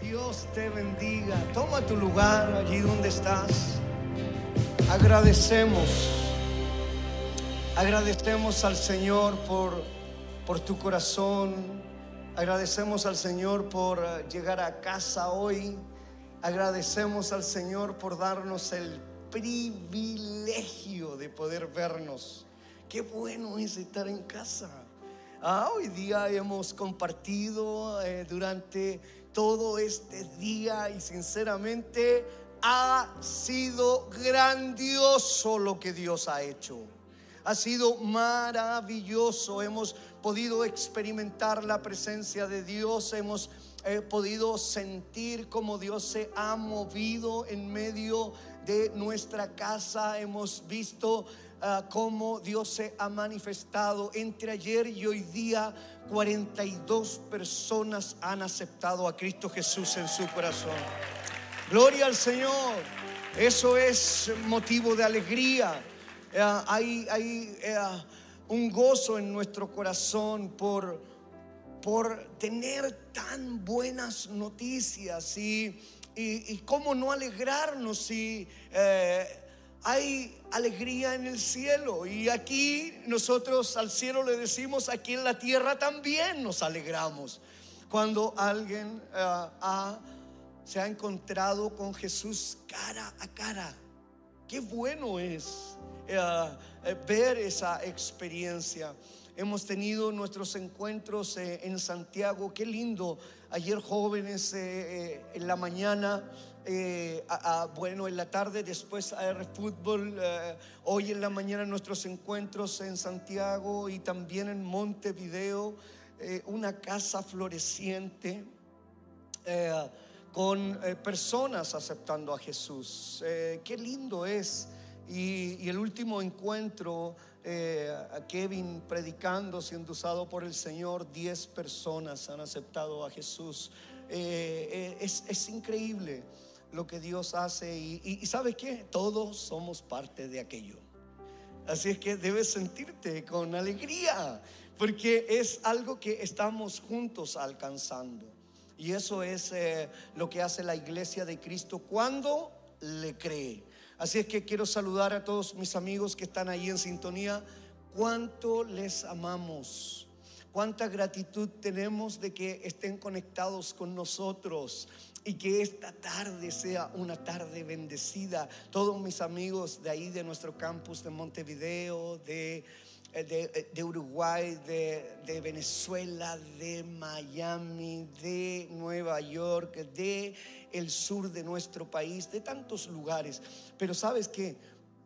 Dios te bendiga. Toma tu lugar allí donde estás. Agradecemos. Agradecemos al Señor por, por tu corazón. Agradecemos al Señor por eh, llegar a casa hoy. Agradecemos al Señor por darnos el privilegio de poder vernos. Qué bueno es estar en casa. Ah, hoy día hemos compartido eh, durante todo este día y sinceramente ha sido grandioso lo que Dios ha hecho. Ha sido maravilloso. Hemos podido experimentar la presencia de Dios. Hemos eh, podido sentir cómo Dios se ha movido en medio de nuestra casa. Hemos visto Ah, cómo Dios se ha manifestado. Entre ayer y hoy día, 42 personas han aceptado a Cristo Jesús en su corazón. Gloria al Señor. Eso es motivo de alegría. Ah, hay, eh, un gozo en nuestro corazón por, por tener tan buenas noticias y, y, cómo no alegrarnos si eh, hay alegría en el cielo. Y aquí nosotros al cielo le decimos, aquí en la tierra también nos alegramos. Cuando alguien eh, se ha encontrado con Jesús cara a cara. Qué bueno es eh, eh, ver esa experiencia. Hemos tenido nuestros encuentros en Santiago. Qué lindo. Ayer jóvenes en la mañana eh, bueno, en la tarde después a fútbol, eh, hoy en la mañana nuestros encuentros en Santiago y también en Montevideo, eh, una casa floreciente con personas aceptando a Jesús. qué lindo es. Y, el último encuentro, Kevin predicando, siendo usado por el Señor, 10 personas han aceptado a Jesús. es, es increíble lo que Dios hace y, ¿sabes qué? Todos somos parte de aquello. Así es que debes sentirte con alegría, porque es algo que estamos juntos alcanzando. Y eso es eh, lo que hace la iglesia de Cristo cuando le cree. Así es que quiero saludar a todos mis amigos que están ahí en sintonía. Cuánto les amamos. Cuánta gratitud tenemos de que estén conectados con nosotros y que esta tarde sea una tarde bendecida. Todos mis amigos de ahí, de nuestro campus de Montevideo, de, eh, de, Uruguay, de, de, Venezuela, de Miami, de Nueva York, de el sur de nuestro país, de tantos lugares. Pero sabes que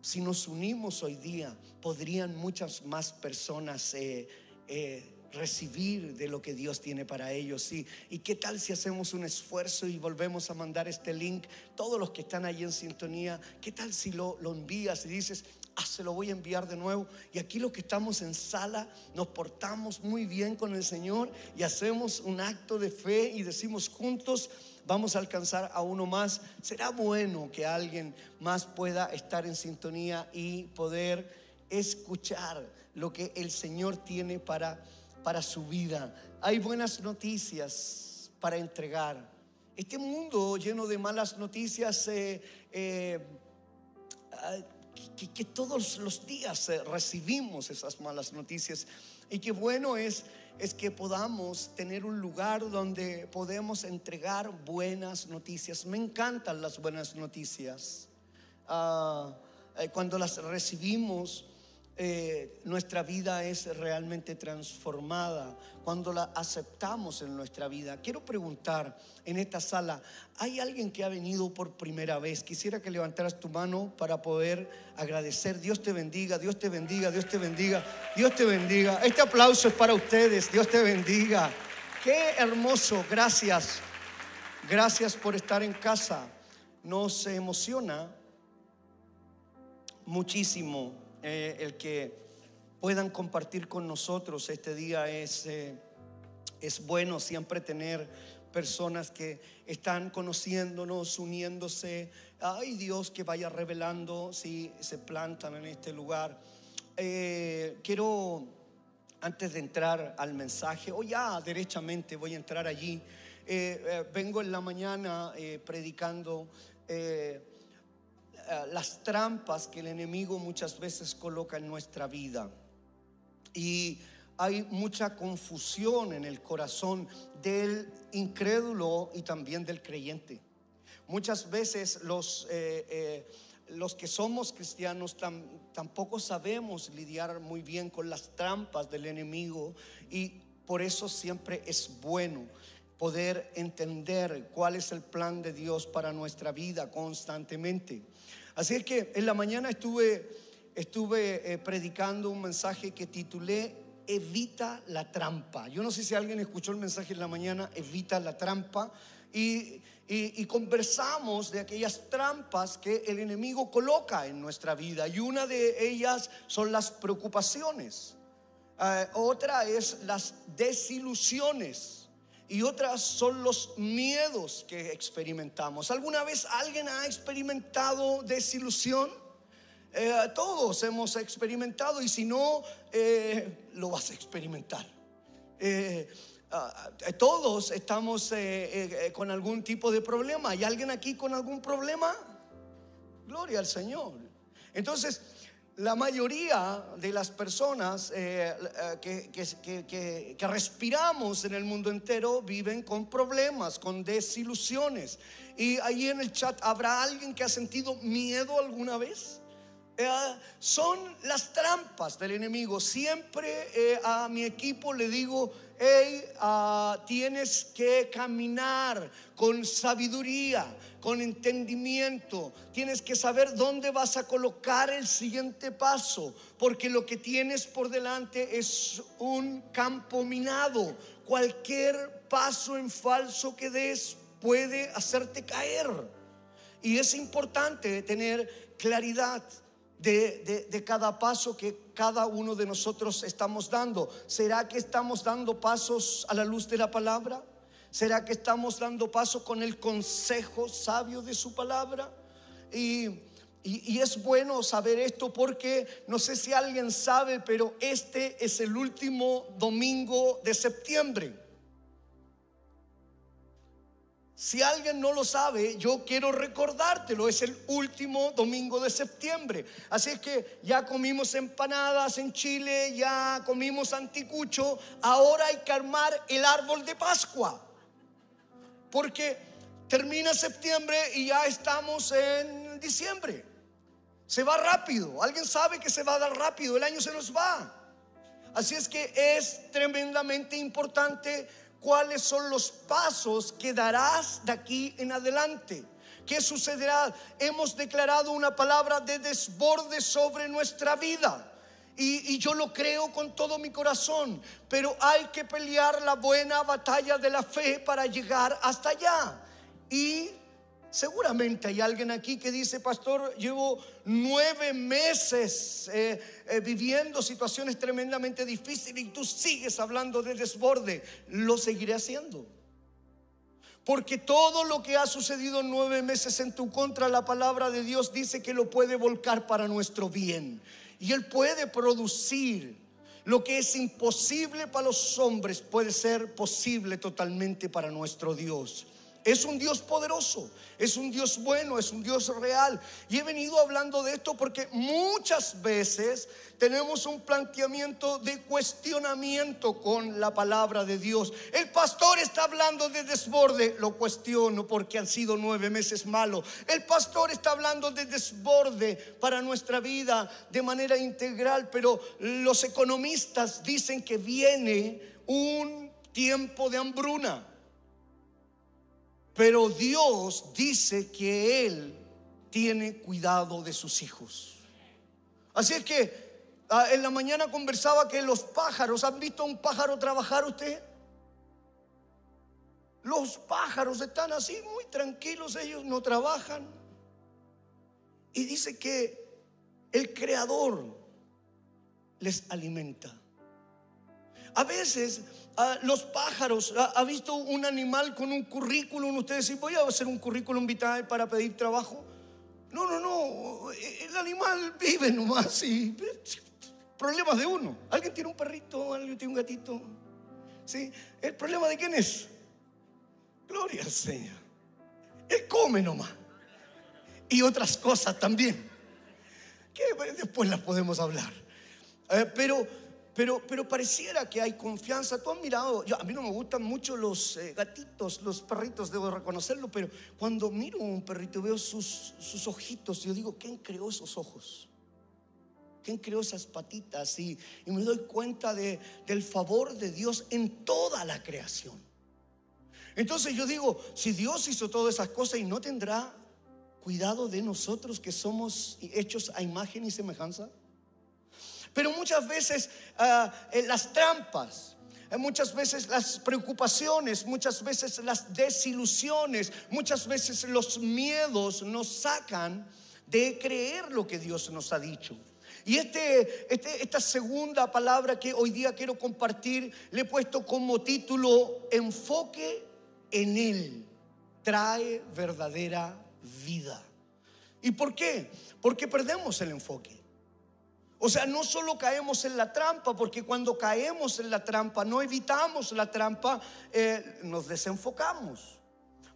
si nos unimos hoy día, podrían muchas más personas eh, eh, recibir de lo que Dios tiene para ellos. ¿sí? ¿Y qué tal si hacemos un esfuerzo y volvemos a mandar este link? Todos los que están ahí en sintonía, ¿qué tal si lo, lo envías y dices, ah, se lo voy a enviar de nuevo? Y aquí los que estamos en sala nos portamos muy bien con el Señor y hacemos un acto de fe y decimos juntos, vamos a alcanzar a uno más. Será bueno que alguien más pueda estar en sintonía y poder escuchar lo que el Señor tiene para para su vida. Hay buenas noticias para entregar. Este mundo lleno de malas noticias eh, eh, ah, que, todos los días eh, recibimos esas malas noticias y qué bueno es es que podamos tener un lugar donde podemos entregar buenas noticias. Me encantan las buenas noticias. Ah, cuando las recibimos, eh, nuestra vida es realmente transformada cuando la aceptamos en nuestra vida. Quiero preguntar en esta sala, ¿hay alguien que ha venido por primera vez? Quisiera que levantaras tu mano para poder agradecer. Dios te bendiga, Dios te bendiga, Dios te bendiga, Dios te bendiga. Este aplauso es para ustedes, Dios te bendiga. Qué hermoso, gracias. Gracias por estar en casa. Nos emociona muchísimo eh, el que puedan compartir con nosotros este día es, eh, es bueno siempre tener personas que están conociéndonos, uniéndose. Ay Dios que vaya revelando si se plantan en este lugar. Eh, quiero, antes de entrar al mensaje, o ya derechamente voy a entrar allí, vengo en la mañana predicando las trampas que el enemigo muchas veces coloca en nuestra vida. Y hay mucha confusión en el corazón del incrédulo y también del creyente. Muchas veces los, eh, eh, los que somos cristianos tampoco sabemos lidiar muy bien con las trampas del enemigo y por eso siempre es bueno poder entender cuál es el plan de Dios para nuestra vida constantemente. Así es que en la mañana estuve, estuve eh, predicando un mensaje que titulé Evita la trampa. Yo no sé si alguien escuchó el mensaje en la mañana, Evita la trampa. Y, conversamos de aquellas trampas que el enemigo coloca en nuestra vida. Y una de ellas son las preocupaciones. Eh, otra es las desilusiones. Y otras son los miedos que experimentamos. ¿Alguna vez alguien ha experimentado desilusión? Eh, todos hemos experimentado y si no, eh, lo vas a experimentar. Eh, ah, todos estamos con algún tipo de problema. ¿Hay alguien aquí con algún problema? Gloria al Señor. Entonces, la mayoría de las personas que, que, respiramos en el mundo entero viven con problemas, con desilusiones. Y ahí en el chat, ¿habrá alguien que ha sentido miedo alguna vez? Eh, son las trampas del enemigo. Siempre eh, a mi equipo le digo, ah, tienes que caminar con sabiduría, con entendimiento. Tienes que saber dónde vas a colocar el siguiente paso, porque lo que tienes por delante es un campo minado. Cualquier paso en falso que des puede hacerte caer. Y es importante tener claridad de, cada paso que cada uno de nosotros estamos dando. ¿Será que estamos dando pasos a la luz de la palabra? ¿Será que estamos dando pasos con el consejo sabio de su palabra? Y, y, es bueno saber esto porque no sé si alguien sabe, pero este es el último domingo de septiembre. Si alguien no lo sabe, yo quiero recordártelo. Es el último domingo de septiembre. Así es que ya comimos empanadas en Chile, ya comimos anticucho. Ahora hay que armar el árbol de Pascua. Porque termina septiembre y ya estamos en diciembre. Se va rápido. Alguien sabe que se va a dar rápido. El año se nos va. Así es que es tremendamente importante cuáles son los pasos que darás de aquí en adelante. ¿Qué sucederá? Hemos declarado una palabra de desborde sobre nuestra vida. Y, yo lo creo con todo mi corazón, pero hay que pelear la buena batalla de la fe para llegar hasta allá. Y Seguramente hay alguien aquí que dice, pastor, llevo nueve meses eh, eh, viviendo situaciones tremendamente difíciles y tú sigues hablando de desborde. Lo seguiré haciendo. Porque todo lo que ha sucedido nueve meses en tu contra, la palabra de Dios dice que lo puede volcar para nuestro bien. Y Él puede producir lo que es imposible para los hombres, puede ser posible totalmente para nuestro Dios. Es un Dios poderoso, es un Dios bueno, es un Dios real. Y he venido hablando de esto porque muchas veces tenemos un planteamiento de cuestionamiento con la palabra de Dios. El pastor está hablando de desborde, lo cuestiono porque han sido nueve meses malos. El pastor está hablando de desborde para nuestra vida de manera integral, pero los economistas dicen que viene un tiempo de hambruna. Pero Dios dice que Él tiene cuidado de sus hijos. Así es que ah, en la mañana conversaba que los pájaros, ¿han visto un pájaro trabajar usted? Los pájaros están así muy tranquilos, ellos no trabajan. Y dice que el creador les alimenta. A veces los pájaros, ¿ha, visto un animal con un currículum? Ustedes dicen, voy a hacer un currículum vital para pedir trabajo. No, no, no. El animal vive nomás y problemas de uno. ¿Alguien tiene un perrito? ¿Alguien tiene un gatito? ¿Sí? ¿El problema de quién es? Gloria al Señor. Él come nomás. Y otras cosas también. Que después las podemos hablar. Eh, pero, pero, pero pareciera que hay confianza. Tú has mirado, a mí no me gustan mucho los eh, gatitos, los perritos, debo reconocerlo, pero cuando miro un perrito veo sus, sus ojitos, yo digo, ¿quién creó esos ojos? ¿Quién creó esas patitas? Y, y me doy cuenta de, del favor de Dios en toda la creación. Entonces yo digo, si Dios hizo todas esas cosas y no tendrá cuidado de nosotros que somos hechos a imagen y semejanza. Pero muchas veces ah, las trampas, eh, muchas veces las preocupaciones, muchas veces las desilusiones, muchas veces los miedos nos sacan de creer lo que Dios nos ha dicho. Y este, este, esta segunda palabra que hoy día quiero compartir le he puesto como título Enfoque en Él. Trae verdadera vida. ¿Y por qué? Porque perdemos el enfoque. O sea, no solo caemos en la trampa, porque cuando caemos en la trampa, no evitamos la trampa, eh, nos desenfocamos.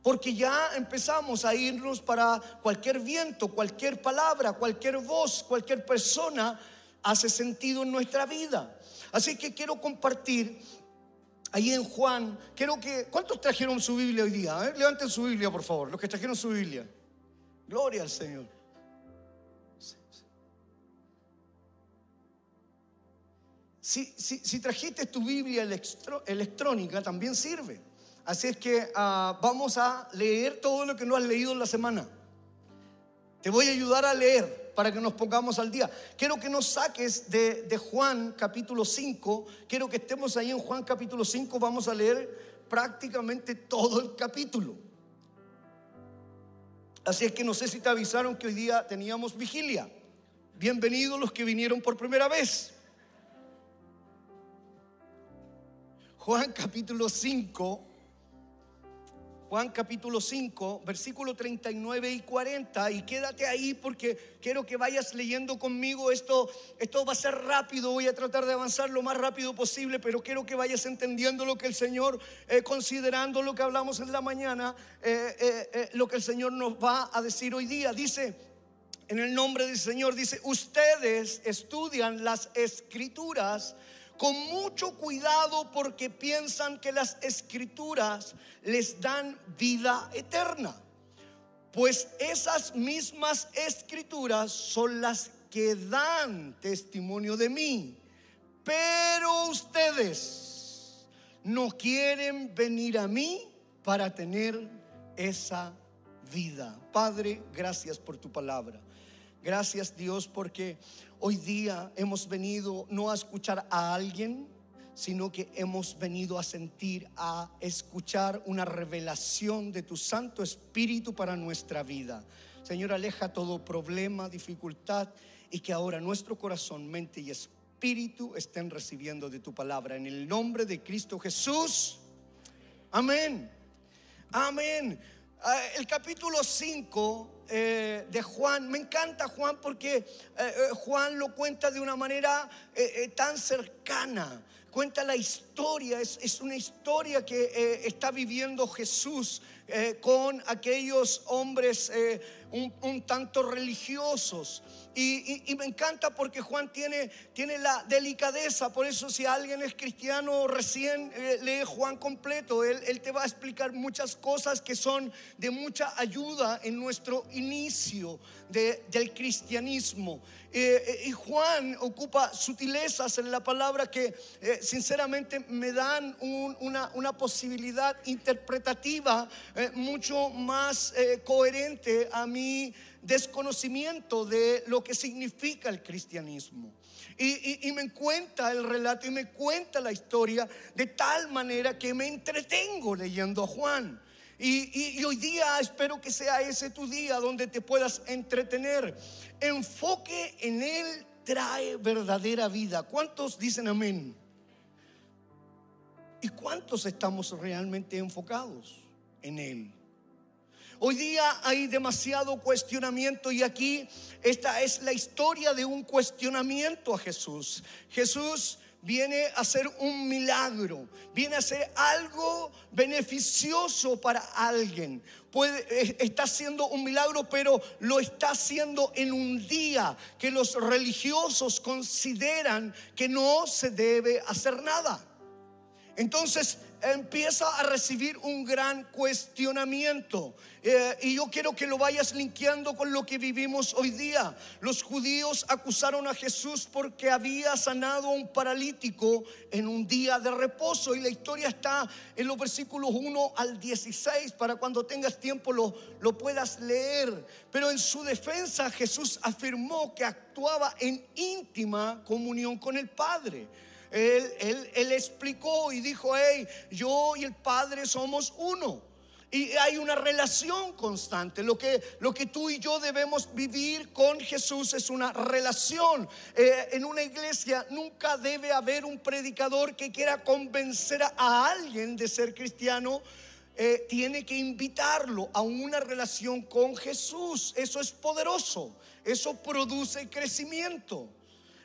Porque ya empezamos a irnos para cualquier viento, cualquier palabra, cualquier voz, cualquier persona hace sentido en nuestra vida. Así que quiero compartir ahí en Juan, quiero que, ¿cuántos trajeron su Biblia hoy día? Levanten su Biblia, por favor, los que trajeron su Biblia. Gloria al Señor. Si, trajiste tu Biblia electrónica, también sirve. Así es que ah, vamos a leer todo lo que no has leído en la semana. Te voy a ayudar a leer para que nos pongamos al día. Quiero que nos saques de, de Juan capítulo 5. Quiero que estemos ahí en Juan capítulo 5. Vamos a leer prácticamente todo el capítulo. Así es que no sé si te avisaron que hoy día teníamos vigilia. Bienvenidos los que vinieron por primera vez. Juan capítulo 5, Juan capítulo 5, versículo 39 y 40. Y quédate ahí porque quiero que vayas leyendo conmigo. Esto, esto va a ser rápido. Voy a tratar de avanzar lo más rápido posible, pero quiero que vayas entendiendo lo que el Señor, eh, considerando lo que hablamos en la mañana, eh, eh, lo que el Señor nos va a decir hoy día. Dice, en el nombre del Señor, dice, ustedes estudian las escrituras con mucho cuidado porque piensan que las escrituras les dan vida eterna. Pues esas mismas escrituras son las que dan testimonio de mí. Pero ustedes no quieren venir a mí para tener esa vida. Padre, gracias por tu palabra. Gracias Dios porque hoy día hemos venido no a escuchar a alguien, sino que hemos venido a sentir, a escuchar una revelación de tu Santo Espíritu para nuestra vida. Señor, aleja todo problema, dificultad y que ahora nuestro corazón, mente y espíritu estén recibiendo de tu palabra. En el nombre de Cristo Jesús. Amén. Amén. Ah, el capítulo 5 eh, de Juan. Me encanta Juan porque eh, eh, Juan lo cuenta de una manera tan cercana. Cuenta la historia, es, una historia que está viviendo Jesús con aquellos hombres un, tanto religiosos. Y, me encanta porque Juan tiene, tiene la delicadeza, por eso si alguien es cristiano recién eh, lee Juan completo, él, él, te va a explicar muchas cosas que son de mucha ayuda en nuestro inicio del cristianismo. Eh, eh, y Juan ocupa sutilezas en la palabra que sinceramente me dan una, una, posibilidad interpretativa mucho más coherente a mi desconocimiento de lo que significa el cristianismo. Y, me cuenta el relato y me cuenta la historia de tal manera que me entretengo leyendo a Juan. Y, hoy día espero que sea ese tu día donde te puedas entretener. Enfoque en Él trae verdadera vida. ¿Cuántos dicen amén? ¿Y cuántos estamos realmente enfocados en Él? Hoy día hay demasiado cuestionamiento y aquí esta es la historia de un cuestionamiento a Jesús. Jesús viene a ser un milagro, viene a ser algo beneficioso para alguien. Está haciendo un milagro, pero lo está haciendo en un día que los religiosos consideran que no se debe hacer nada. Entonces empieza a recibir un gran cuestionamiento. Eh, y yo quiero que lo vayas linkeando con lo que vivimos hoy día. Los judíos acusaron a Jesús porque había sanado a un paralítico en un día de reposo. Y la historia está en los versículos 1 al 16. Para cuando tengas tiempo lo, lo puedas leer. Pero en su defensa Jesús afirmó que actuaba en íntima comunión con el Padre. Él, él, explicó y dijo, hey, yo y el Padre somos uno. Y hay una relación constante. Lo que, lo que tú y yo debemos vivir con Jesús es una relación. Eh, en una iglesia nunca debe haber un predicador que quiera convencer a alguien de ser cristiano. Eh, tiene que invitarlo a una relación con Jesús. Eso es poderoso. Eso produce crecimiento.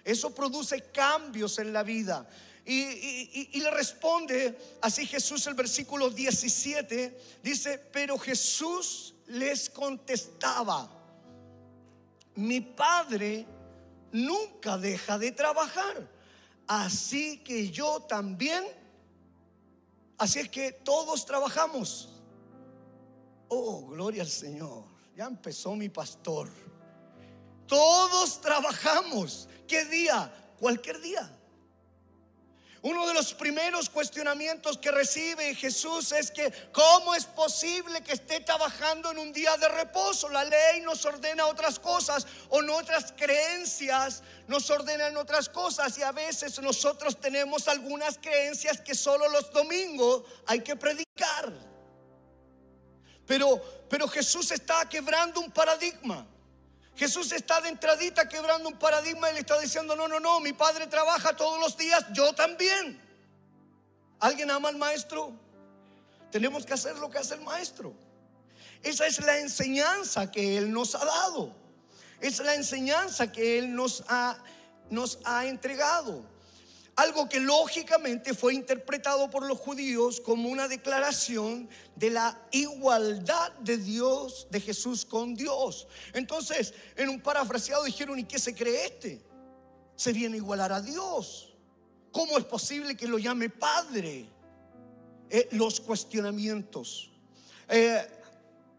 Eso produce cambios en la vida. Y, le responde así Jesús el versículo 17, dice, pero Jesús les contestaba, mi Padre nunca deja de trabajar, así que yo también, así es que todos trabajamos. Oh, gloria al Señor, ya empezó mi pastor. Todos trabajamos. ¿Qué día? Cualquier día. Uno de los primeros cuestionamientos que recibe Jesús es que ¿cómo es posible que esté trabajando en un día de reposo? La ley nos ordena otras cosas o nuestras creencias nos ordenan otras cosas y a veces nosotros tenemos algunas creencias que solo los domingos hay que predicar. Pero, pero Jesús está quebrando un paradigma. Jesús está de entradita quebrando un paradigma y le está diciendo, no, no, no, mi padre trabaja todos los días, yo también. ¿Alguien ama al maestro? Tenemos que hacer lo que hace el maestro. Esa es la enseñanza que Él nos ha dado. Es la enseñanza que Él nos ha, nos ha entregado. Algo que lógicamente fue interpretado por los judíos como una declaración de la igualdad de Dios, de Jesús con Dios. Entonces, en un parafraseado dijeron, ¿y qué se cree este? Se viene a igualar a Dios. ¿Cómo es posible que lo llame Padre? Eh, los cuestionamientos. Eh,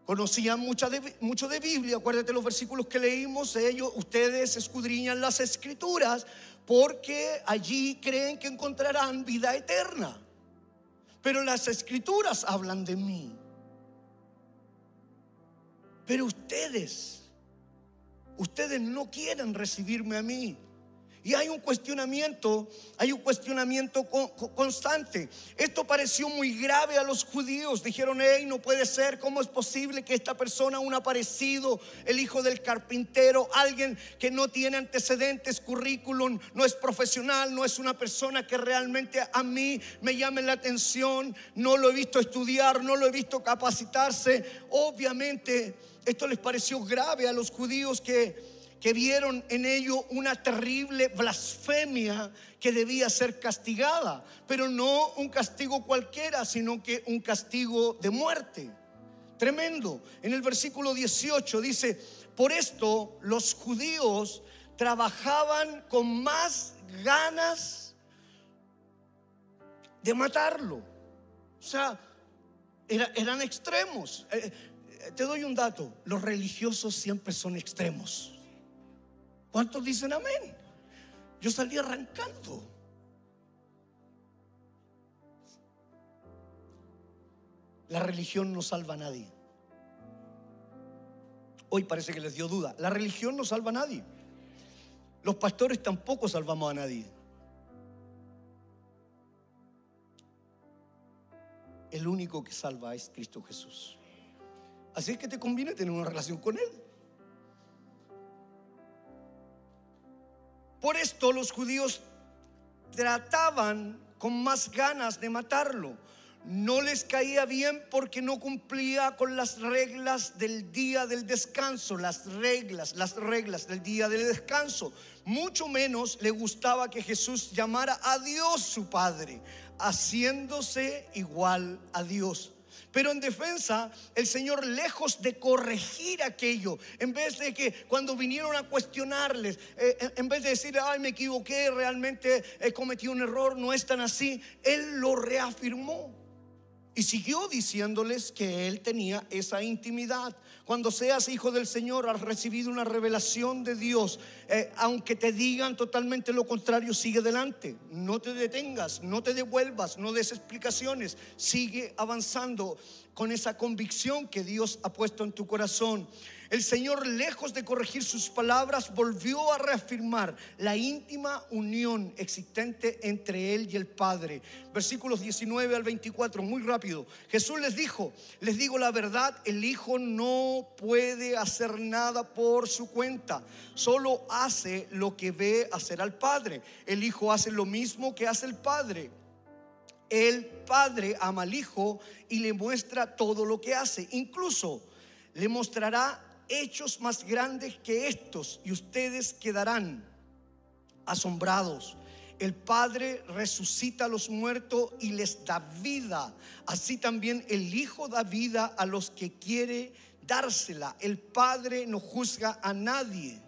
conocían mucho de, mucho de Biblia, acuérdate los versículos que leímos, ellos, ustedes escudriñan las escrituras porque allí creen que encontrarán vida eterna. Pero las escrituras hablan de mí. Pero ustedes, ustedes no quieren recibirme a mí. Y hay un cuestionamiento, hay un cuestionamiento constante. Esto pareció muy grave a los judíos. Dijeron, hey, no puede ser, ¿cómo es posible que esta persona, un aparecido, el hijo del carpintero, alguien que no tiene antecedentes, currículum, no es profesional, no es una persona que realmente a mí me llame la atención, no lo he visto estudiar, no lo he visto capacitarse? Obviamente, esto les pareció grave a los judíos que que vieron en ello una terrible blasfemia que debía ser castigada, pero no un castigo cualquiera, sino que un castigo de muerte. Tremendo. En el versículo 18 dice, por esto los judíos trabajaban con más ganas de matarlo. O sea, eran extremos. Eh, eh, te doy un dato, los religiosos siempre son extremos. ¿Cuántos dicen amén? Yo salí arrancando. La religión no salva a nadie. Hoy parece que les dio duda. La religión no salva a nadie. Los pastores tampoco salvamos a nadie. El único que salva es Cristo Jesús. Así es que te conviene tener una relación con Él. Por esto los judíos trataban con más ganas de matarlo. no les caía bien porque no cumplía con las reglas del día del descanso, las reglas, las reglas del día del descanso. Mucho menos le gustaba que Jesús llamara a Dios su Padre, haciéndose igual a Dios. Pero en defensa, el Señor, lejos de corregir aquello, en vez de que cuando vinieron a cuestionarles, eh, en vez de decir, ay, me equivoqué, realmente he cometido un error, no es tan así, Él lo reafirmó. Y siguió diciéndoles que él tenía esa intimidad. Cuando seas hijo del Señor, has recibido una revelación de Dios. Eh, aunque te digan totalmente lo contrario, sigue adelante. No te detengas, no te devuelvas, no des explicaciones. Sigue avanzando con esa convicción que Dios ha puesto en tu corazón. El Señor, lejos de corregir sus palabras, volvió a reafirmar la íntima unión existente entre Él y el Padre. Versículos 19 al 24, muy rápido. Jesús les dijo, les digo la verdad, el Hijo no puede hacer nada por su cuenta, solo hace lo que ve hacer al Padre. El Hijo hace lo mismo que hace el Padre. El Padre ama al Hijo y le muestra todo lo que hace. Incluso le mostrará hechos más grandes que estos y ustedes quedarán asombrados. El Padre resucita a los muertos y les da vida. Así también el Hijo da vida a los que quiere dársela. El Padre no juzga a nadie,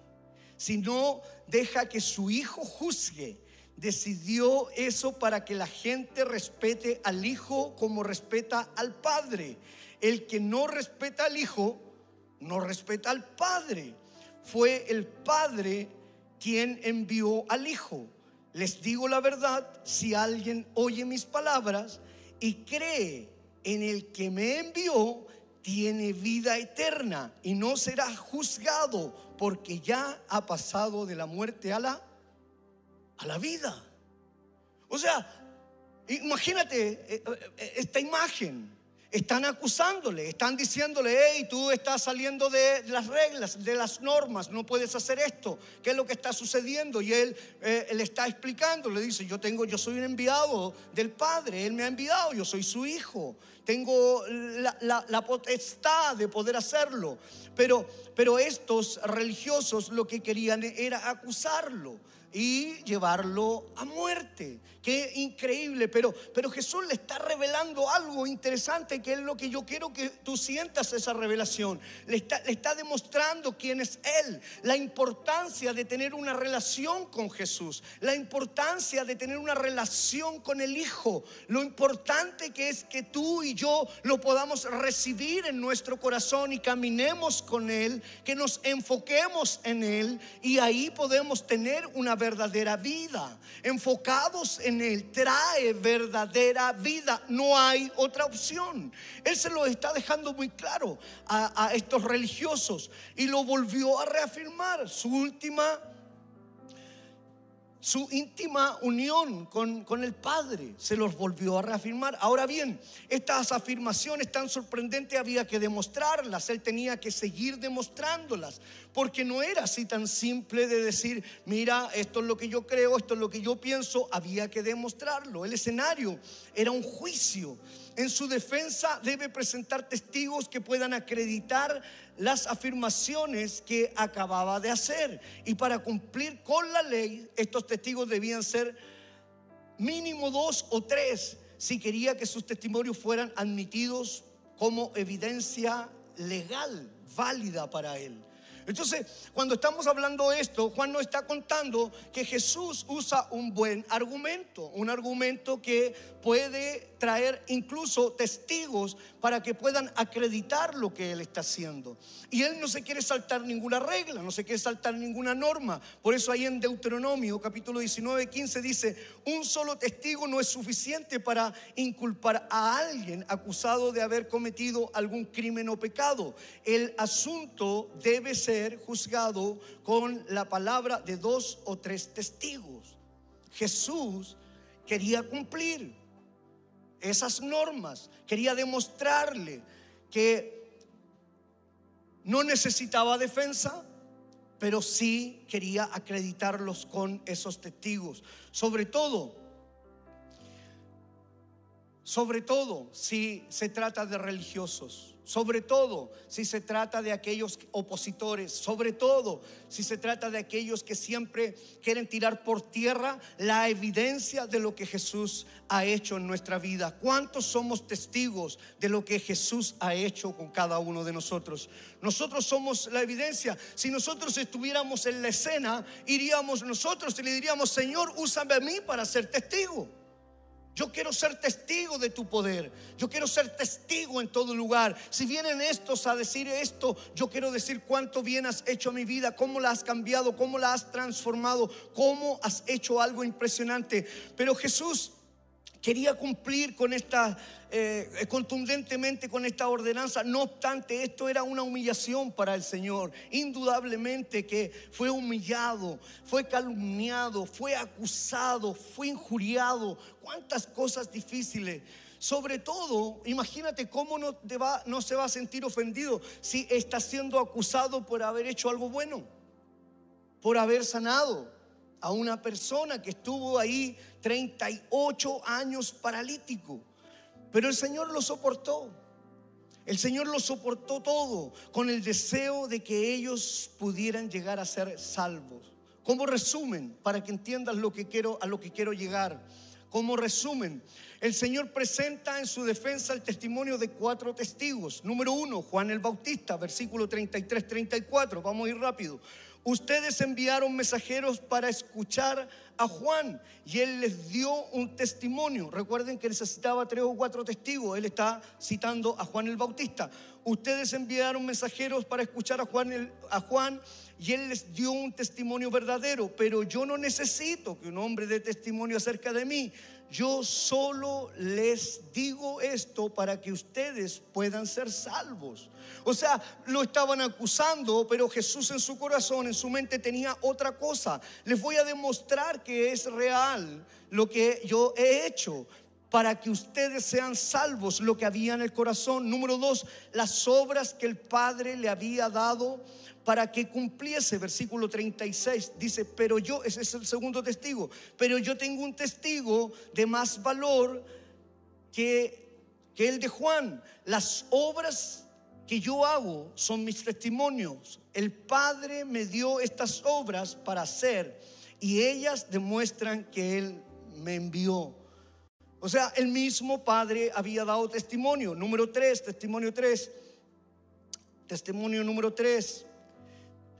sino deja que su Hijo juzgue. Decidió eso para que la gente respete al Hijo como respeta al Padre. El que no respeta al Hijo no respeta al Padre. Fue el Padre quien envió al Hijo. Les digo la verdad, si alguien oye mis palabras y cree en el que me envió, tiene vida eterna y no será juzgado porque ya ha pasado de la muerte a la a la vida. O sea, imagínate eh, eh, esta imagen están acusándole, están diciéndole, hey, tú estás saliendo de las reglas, de las normas, no puedes hacer esto, ¿qué es lo que está sucediendo? Y él, eh, le está explicando, le dice, yo tengo, yo soy un enviado del Padre, él me ha enviado, yo soy su hijo, tengo la, potestad de poder hacerlo. Pero, pero estos religiosos lo que querían era acusarlo y llevarlo a muerte. Qué increíble, pero, pero Jesús le está revelando algo interesante que es lo que yo quiero que tú sientas esa revelación. Le está, le está demostrando quién es Él, la importancia de tener una relación con Jesús, la importancia de tener una relación con el Hijo, lo importante que es que tú y yo lo podamos recibir en nuestro corazón y caminemos con Él, que nos enfoquemos en Él y ahí podemos tener una verdadera vida. Enfocados en Él trae verdadera vida. No hay otra opción. Él se lo está dejando muy claro a, a estos religiosos y lo volvió a reafirmar. Su última su íntima unión con, el Padre se los volvió a reafirmar. Ahora bien, estas afirmaciones tan sorprendentes había que demostrarlas, él tenía que seguir demostrándolas, porque no era así tan simple de decir, mira, esto es lo que yo creo, esto es lo que yo pienso, había que demostrarlo. El escenario era un juicio. En su defensa debe presentar testigos que puedan acreditar las afirmaciones que acababa de hacer. Y para cumplir con la ley, estos testigos debían ser mínimo dos o tres si quería que sus testimonios fueran admitidos como evidencia legal, válida para él. Entonces, cuando estamos hablando de esto, Juan nos está contando que Jesús usa un buen argumento, un argumento que puede traer incluso testigos para que puedan acreditar lo que Él está haciendo. Y Él no se quiere saltar ninguna regla, no se quiere saltar ninguna norma. Por eso ahí en Deuteronomio capítulo 19, 15 dice, un solo testigo no es suficiente para inculpar a alguien acusado de haber cometido algún crimen o pecado. El asunto debe ser juzgado con la palabra de dos o tres testigos. Jesús quería cumplir esas normas. Quería demostrarle que no necesitaba defensa, pero sí quería acreditarlos con esos testigos. Sobre todo, sobre todo si se trata de religiosos sobre todo si se trata de aquellos opositores, sobre todo si se trata de aquellos que siempre quieren tirar por tierra la evidencia de lo que Jesús ha hecho en nuestra vida. ¿Cuántos somos testigos de lo que Jesús ha hecho con cada uno de nosotros? Nosotros somos la evidencia. Si nosotros estuviéramos en la escena, iríamos nosotros y le diríamos, Señor, úsame a mí para ser testigo. Yo quiero ser testigo de tu poder. Yo quiero ser testigo en todo lugar. Si vienen estos a decir esto, yo quiero decir cuánto bien has hecho a mi vida, cómo la has cambiado, cómo la has transformado, cómo has hecho algo impresionante. Pero Jesús quería cumplir con esta, eh, contundentemente con esta ordenanza. No obstante, esto era una humillación para el Señor. Indudablemente que fue humillado, fue calumniado, fue acusado, fue injuriado. Cuántas cosas difíciles. Sobre todo, imagínate cómo no, no se va a sentir ofendido si está siendo acusado por haber hecho algo bueno, por haber sanado, a una persona que estuvo ahí 38 años paralítico. Pero el Señor lo soportó. El Señor lo soportó todo con el deseo de que ellos pudieran llegar a ser salvos. Como resumen, para que entiendas lo que quiero, a lo que quiero llegar. Como resumen, el Señor presenta en su defensa el testimonio de cuatro testigos. Número uno, Juan el Bautista, versículo 33-34. Vamos a ir rápido. Ustedes enviaron mensajeros para escuchar a Juan y él les dio un testimonio. Recuerden que necesitaba tres o cuatro testigos. Él está citando a Juan el Bautista. Ustedes enviaron mensajeros para escuchar a Juan, y él les dio un testimonio verdadero. Pero yo no necesito que un hombre dé testimonio acerca de mí yo solo les digo esto para que ustedes puedan ser salvos. O sea, lo estaban acusando, pero Jesús en su corazón, en su mente tenía otra cosa. Les voy a demostrar que es real lo que yo he hecho para que ustedes sean salvos, lo que había en el corazón. Número dos, las obras que el Padre le había dado para que cumpliese, versículo 36, dice, pero yo, ese es el segundo testigo, pero yo tengo un testigo de más valor que, que el de Juan. Las obras que yo hago son mis testimonios. El Padre me dio estas obras para hacer y ellas demuestran que Él me envió. O sea, el mismo Padre había dado testimonio. Número 3, testimonio 3. Testimonio número 3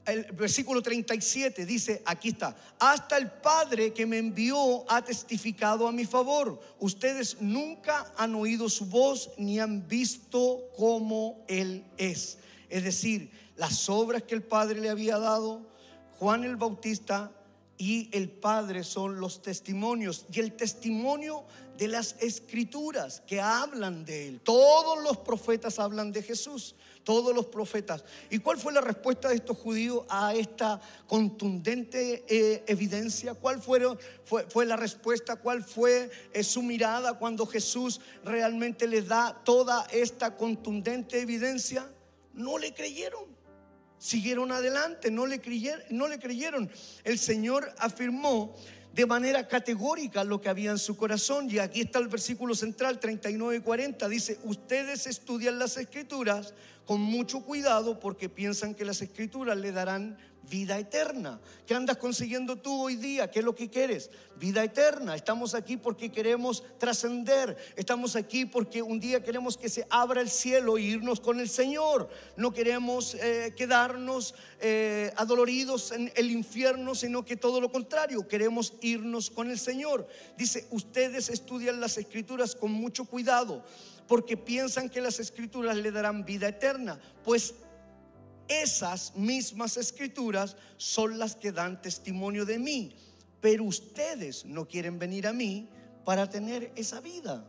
el versículo 37 dice, aquí está, hasta el Padre que me envió ha testificado a mi favor. Ustedes nunca han oído su voz ni han visto cómo Él es. Es decir, las obras que el Padre le había dado, Juan el Bautista y el Padre son los testimonios. Y el testimonio de las escrituras que hablan de Él. Todos los profetas hablan de Jesús todos los profetas. ¿Y cuál fue la respuesta de estos judíos a esta contundente eh, evidencia? ¿Cuál fue, la respuesta? ¿Cuál fue eh, su mirada cuando Jesús realmente les da toda esta contundente evidencia? No le creyeron. Siguieron adelante, no le creyeron. No le creyeron. El Señor afirmó de manera categórica lo que había en su corazón. Y aquí está el versículo central 39 y 40. Dice, ustedes estudian las escrituras con mucho cuidado porque piensan que las escrituras le darán vida eterna. ¿Qué andas consiguiendo tú hoy día? ¿Qué es lo que quieres? Vida eterna. Estamos aquí porque queremos trascender. Estamos aquí porque un día queremos que se abra el cielo e irnos con el Señor. No queremos eh, quedarnos eh, adoloridos en el infierno, sino que todo lo contrario, queremos irnos con el Señor. Dice, ustedes estudian las escrituras con mucho cuidado porque piensan que las escrituras le darán vida eterna. Pues esas mismas escrituras son las que dan testimonio de mí. Pero ustedes no quieren venir a mí para tener esa vida.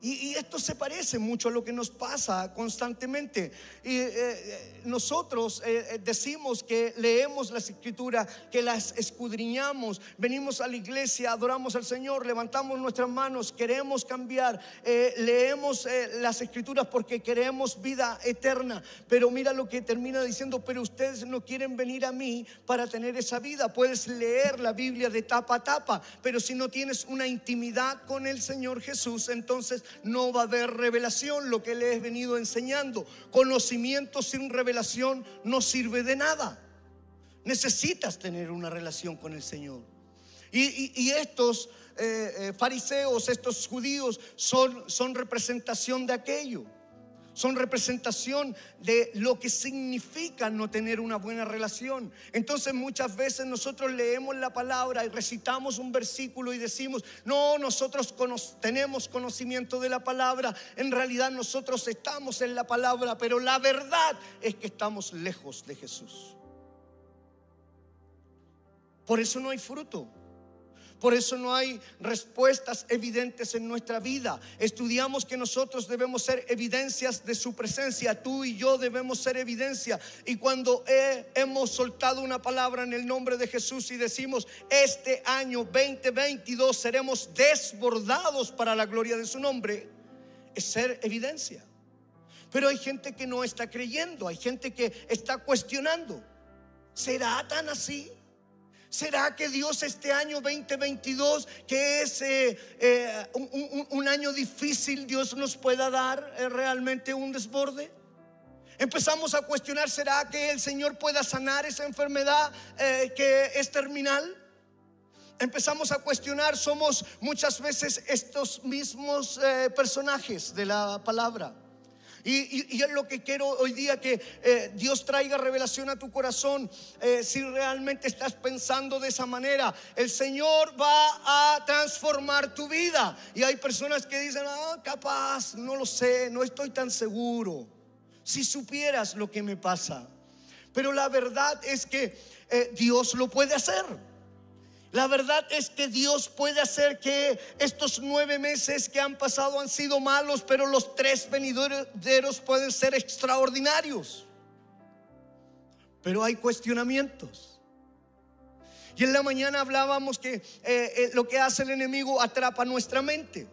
Y, esto se parece mucho a lo que nos pasa constantemente. Y eh, eh, nosotros eh, decimos que leemos las escrituras, que las escudriñamos, venimos a la iglesia, adoramos al Señor, levantamos nuestras manos, queremos cambiar, leemos las escrituras porque queremos vida eterna. Pero mira lo que termina diciendo, pero ustedes no quieren venir a mí para tener esa vida. Puedes leer la Biblia de tapa a tapa, pero si no tienes una intimidad con el Señor Jesús, entonces no va a haber revelación, lo que le he venido enseñando. Conocimiento sin revelación no sirve de nada. Necesitas tener una relación con el Señor. Y, estos eh, eh, fariseos, estos judíos, son, son representación de aquello son representación de lo que significa no tener una buena relación. Entonces muchas veces nosotros leemos la palabra y recitamos un versículo y decimos, no, nosotros tenemos conocimiento de la palabra, en realidad nosotros estamos en la palabra, pero la verdad es que estamos lejos de Jesús. Por eso no hay fruto. Por eso no hay respuestas evidentes en nuestra vida. Estudiamos que nosotros debemos ser evidencias de su presencia. Tú y yo debemos ser evidencia. Y cuando hemos soltado una palabra en el nombre de Jesús y decimos, este año 2022 seremos desbordados para la gloria de su nombre, es ser evidencia. Pero hay gente que no está creyendo, hay gente que está cuestionando. ¿Será tan así? ¿Será que Dios este año 2022, que es eh, eh, un, año difícil, Dios nos pueda dar eh, realmente un desborde? Empezamos a cuestionar, ¿será que el Señor pueda sanar esa enfermedad que es terminal? Empezamos a cuestionar, somos muchas veces estos mismos personajes de la palabra. Y, es lo que quiero hoy día, que eh, Dios traiga revelación a tu corazón. Eh, si realmente estás pensando de esa manera, el Señor va a transformar tu vida. Y hay personas que dicen, ah, capaz, no lo sé, no estoy tan seguro. Si supieras lo que me pasa. Pero la verdad es que eh, Dios lo puede hacer. La verdad es que Dios puede hacer que estos nueve meses que han pasado han sido malos, pero los tres venideros pueden ser extraordinarios. Pero hay cuestionamientos. Y en la mañana hablábamos que eh, eh, lo que hace el enemigo atrapa nuestra mente.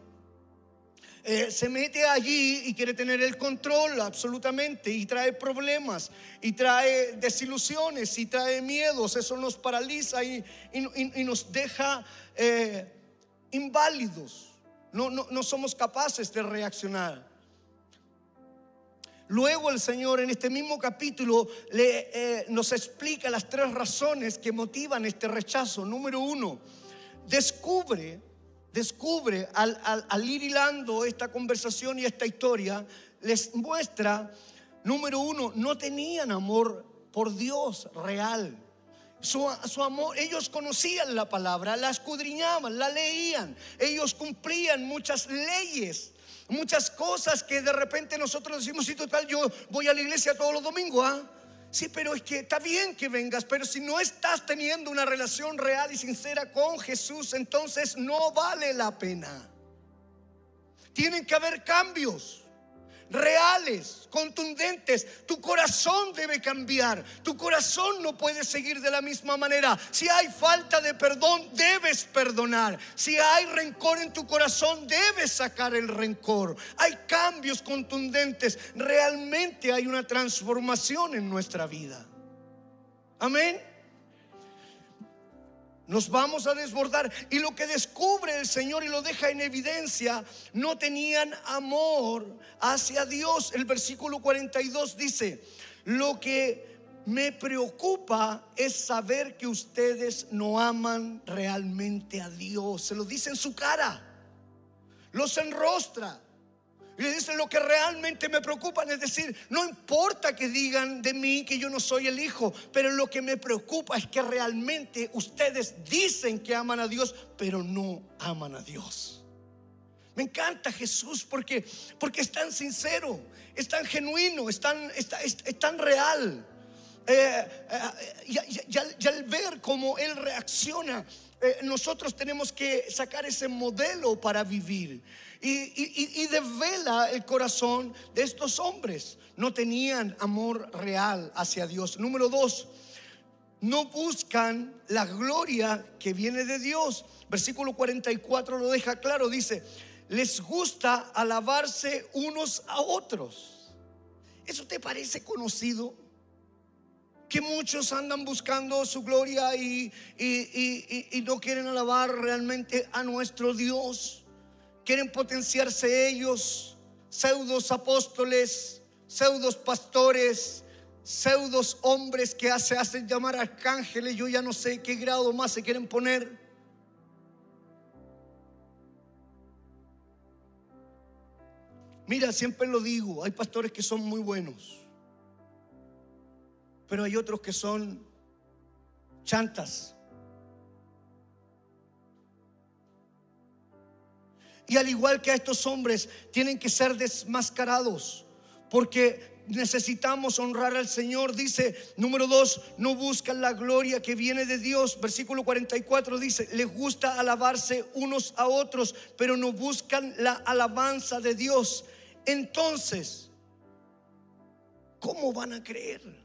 Eh, se mete allí y quiere tener el control absolutamente y trae problemas y trae desilusiones y trae miedos. Eso nos paraliza y, nos deja eh, inválidos. No, no, somos capaces de reaccionar. Luego el Señor en este mismo capítulo le, eh, nos explica las tres razones que motivan este rechazo. Número uno, descubre descubre al, ir hilando esta conversación y esta historia, les muestra, número uno, no tenían amor por Dios real. Su, su, amor, ellos conocían la palabra, la escudriñaban, la leían, ellos cumplían muchas leyes, muchas cosas que de repente nosotros decimos, sí, total, yo voy a la iglesia todos los domingos, ¿ah? Sí, pero es que está bien que vengas, pero si no estás teniendo una relación real y sincera con Jesús, entonces no vale la pena. Tienen que haber cambios reales, contundentes. Tu corazón debe cambiar. Tu corazón no puede seguir de la misma manera. Si hay falta de perdón, debes perdonar. Si hay rencor en tu corazón, debes sacar el rencor. Hay cambios contundentes. Realmente hay una transformación en nuestra vida. Amén nos vamos a desbordar. Y lo que descubre el Señor y lo deja en evidencia, no tenían amor hacia Dios. El versículo 42 dice, lo que me preocupa es saber que ustedes no aman realmente a Dios. Se lo dice en su cara, los enrostra. Y dice, lo que realmente me preocupa es decir, no importa que digan de mí que yo no soy el hijo, pero lo que me preocupa es que realmente ustedes dicen que aman a Dios, pero no aman a Dios. Me encanta Jesús porque, porque es tan sincero, es tan genuino, es tan, es, tan real. Eh, eh, y, al ver cómo Él reacciona, eh, nosotros tenemos que sacar ese modelo para vivir. Y, y, desvela el corazón de estos hombres. No tenían amor real hacia Dios. Número dos, no buscan la gloria que viene de Dios. Versículo 44 lo deja claro, dice, les gusta alabarse unos a otros. ¿Eso te parece conocido? Que muchos andan buscando su gloria y, y, no quieren alabar realmente a nuestro Dios. Quieren potenciarse ellos, pseudos apóstoles, pseudos pastores, pseudos hombres que se hacen llamar arcángeles. Yo ya no sé qué grado más se quieren poner. Mira, siempre lo digo, hay pastores que son muy buenos, pero hay otros que son chantas. Y al igual que a estos hombres, tienen que ser desmascarados, porque necesitamos honrar al Señor. Dice, número dos, no buscan la gloria que viene de Dios. Versículo 44 dice, les gusta alabarse unos a otros, pero no buscan la alabanza de Dios entonces, ¿cómo van a creer?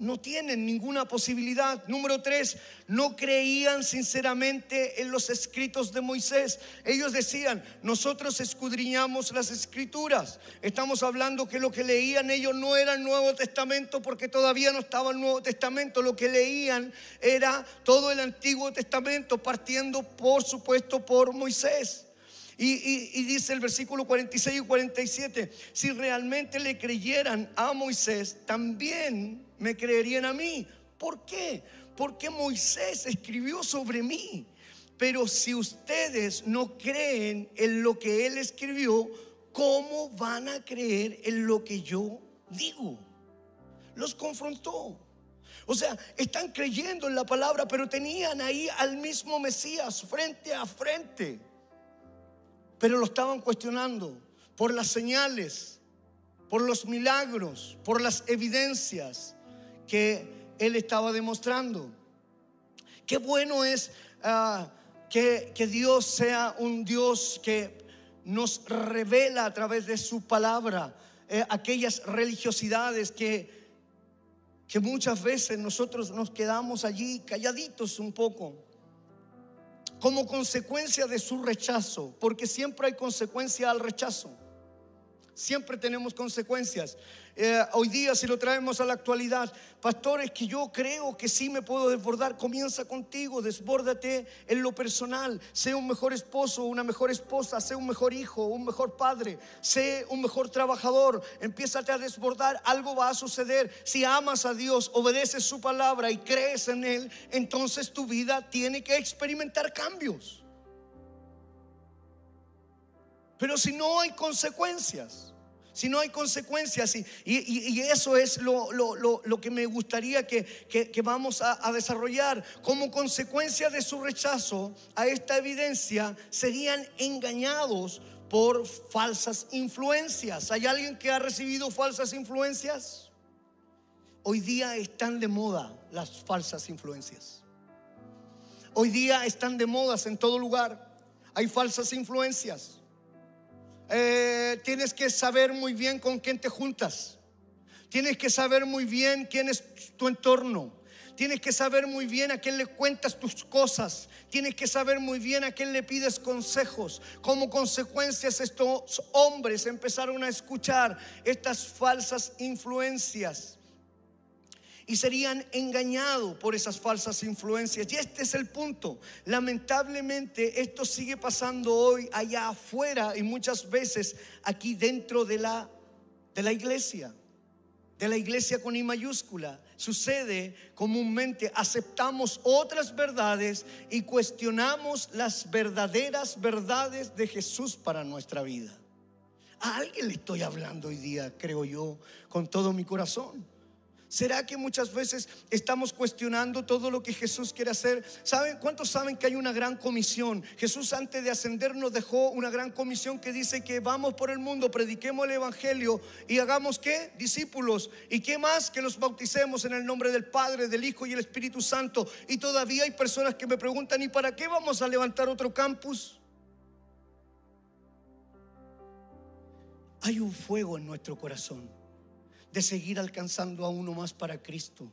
No tienen ninguna posibilidad. Número tres, no creían sinceramente en los escritos de Moisés. Ellos decían, nosotros escudriñamos las escrituras. Estamos hablando que lo que leían ellos no era el Nuevo Testamento porque todavía no estaba el Nuevo Testamento. Lo que leían era todo el Antiguo Testamento, partiendo por supuesto por Moisés. Y, dice el versículo 46 y 47, si realmente le creyeran a Moisés, también me creerían a mí. ¿Por qué? Porque Moisés escribió sobre mí. Pero si ustedes no creen en lo que él escribió, ¿cómo van a creer en lo que yo digo? Los confrontó. O sea, están creyendo en la palabra, pero tenían ahí al mismo Mesías frente a frente pero lo estaban cuestionando por las señales, por los milagros, por las evidencias que él estaba demostrando. Qué bueno es ah, que, Dios sea un Dios que nos revela a través de su palabra eh, aquellas religiosidades que, que muchas veces nosotros nos quedamos allí calladitos un poco como consecuencia de su rechazo, porque siempre hay consecuencia al rechazo. Siempre tenemos consecuencias. Eh, hoy día, si lo traemos a la actualidad, pastores, que yo creo que sí me puedo desbordar, comienza contigo, desbórdate en lo personal. Sé un mejor esposo, una mejor esposa, sé un mejor hijo, un mejor padre, sé un mejor trabajador. Empiezate a desbordar, algo va a suceder. Si amas a Dios, obedeces su palabra y crees en Él, entonces tu vida tiene que experimentar cambios. Pero si no hay consecuencias, si no hay consecuencias. Y, eso es lo, que me gustaría que, vamos a, a, desarrollar. Como consecuencia de su rechazo a esta evidencia, serían engañados por falsas influencias. ¿Hay alguien que ha recibido falsas influencias? Hoy día están de moda las falsas influencias. Hoy día están de modas en todo lugar. Hay falsas influencias. Eh, tienes que saber muy bien con quién te juntas. Tienes que saber muy bien quién es tu entorno. Tienes que saber muy bien a quién le cuentas tus cosas. Tienes que saber muy bien a quién le pides consejos. Como consecuencias estos hombres empezaron a escuchar estas falsas influencias y serían engañados por esas falsas influencias. Y este es el punto. Lamentablemente esto sigue pasando hoy allá afuera y muchas veces aquí dentro de la, de la iglesia. De la iglesia con I mayúscula. Sucede comúnmente, aceptamos otras verdades y cuestionamos las verdaderas verdades de Jesús para nuestra vida. A alguien le estoy hablando hoy día, creo yo, con todo mi corazón. ¿Será que muchas veces estamos cuestionando todo lo que Jesús quiere hacer? ¿Saben cuántos saben que hay una gran comisión? Jesús antes de ascender nos dejó una gran comisión que dice que vamos por el mundo, prediquemos el evangelio y hagamos qué? Discípulos. ¿Y qué más? Que los bauticemos en el nombre del Padre, del Hijo y el Espíritu Santo. Y todavía hay personas que me preguntan, ¿y para qué vamos a levantar otro campus? Hay un fuego en nuestro corazón de seguir alcanzando a uno más para Cristo.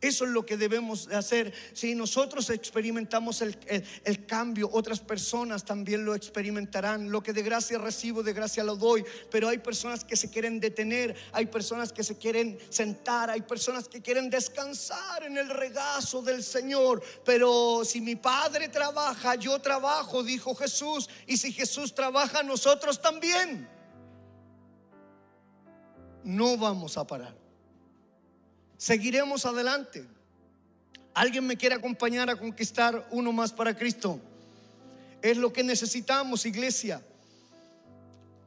Eso es lo que debemos hacer. Si nosotros experimentamos el, cambio, otras personas también lo experimentarán. Lo que de gracia recibo, de gracia lo doy. Pero hay personas que se quieren detener, hay personas que se quieren sentar, hay personas que quieren descansar en el regazo del Señor. Pero si mi Padre trabaja, yo trabajo, dijo Jesús. Y si Jesús trabaja, nosotros también. No vamos a parar seguiremos adelante. ¿Alguien me quiere acompañar a conquistar uno más para Cristo? Es lo que necesitamos, iglesia.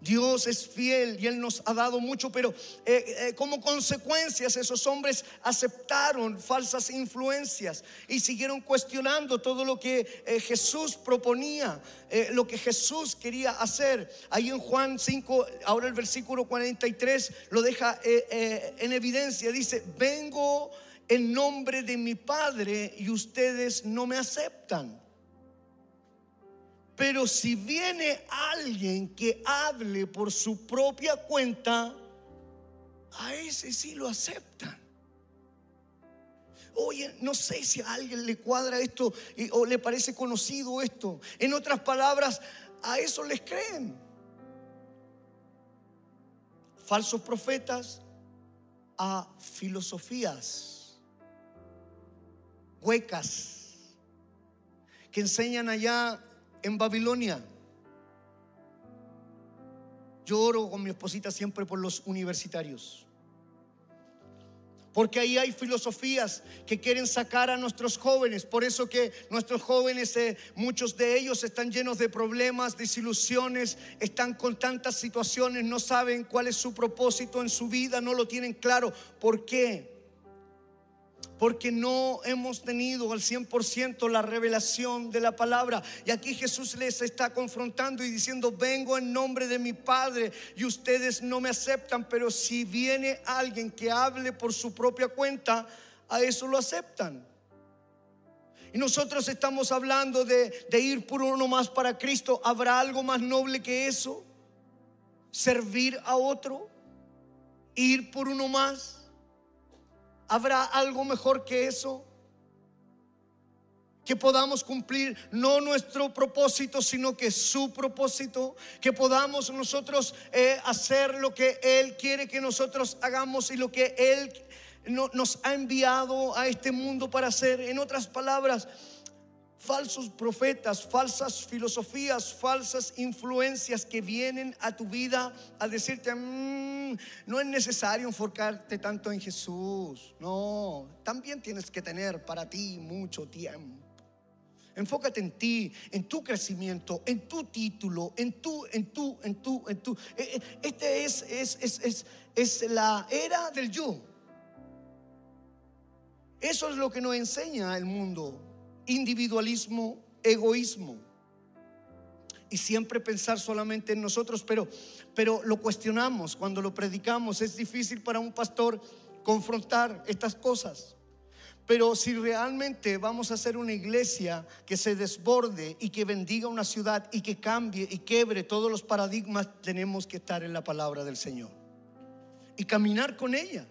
Dios es fiel y Él nos ha dado mucho, pero eh, eh, como consecuencias esos hombres aceptaron falsas influencias y siguieron cuestionando todo lo que eh, Jesús proponía, lo que Jesús quería hacer. Ahí en Juan 5, ahora el versículo 43 lo deja en evidencia, dice, vengo en nombre de mi Padre y ustedes no me aceptan. Pero si viene alguien que hable por su propia cuenta, a ese sí lo aceptan. Oye, no sé si a alguien le cuadra esto o le parece conocido esto. En otras palabras, a eso les creen. Falsos profetas a filosofías huecas que enseñan allá en Babilonia. Yo oro con mi esposita siempre por los universitarios. Porque ahí hay filosofías que quieren sacar a nuestros jóvenes. Por eso que nuestros jóvenes, eh, muchos de ellos están llenos de problemas, desilusiones, están con tantas situaciones, no saben cuál es su propósito en su vida, no lo tienen claro. ¿Por qué? Porque no hemos tenido al 100% la revelación de la palabra. Y aquí Jesús les está confrontando y diciendo, vengo en nombre de mi Padre y ustedes no me aceptan, pero si viene alguien que hable por su propia cuenta, a eso lo aceptan. Y nosotros estamos hablando de, de ir por uno más para Cristo. ¿Habrá algo más noble que eso? Servir a otro, ir por uno más. ¿Habrá algo mejor que eso? Que podamos cumplir no nuestro propósito, sino que su propósito. Que podamos nosotros eh, hacer lo que Él quiere que nosotros hagamos y lo que Él nos ha enviado a este mundo para hacer. En otras palabras, falsos profetas, falsas filosofías, falsas influencias que vienen a tu vida a decirte, mm, no es necesario enfocarte tanto en Jesús. No, también tienes que tener para ti mucho tiempo. Enfócate en ti, en tu crecimiento, en tu título, en tu, en tu, en tu, en tu. Eh, eh, este es, es, es, es, es la era del yo. Eso es lo que nos enseña el mundo individualismo, egoísmo. Y siempre pensar solamente en nosotros, pero, pero lo cuestionamos cuando lo predicamos. Es difícil para un pastor confrontar estas cosas. Pero si realmente vamos a hacer una iglesia que se desborde y que bendiga una ciudad y que cambie y quebre todos los paradigmas, tenemos que estar en la palabra del Señor y caminar con ella.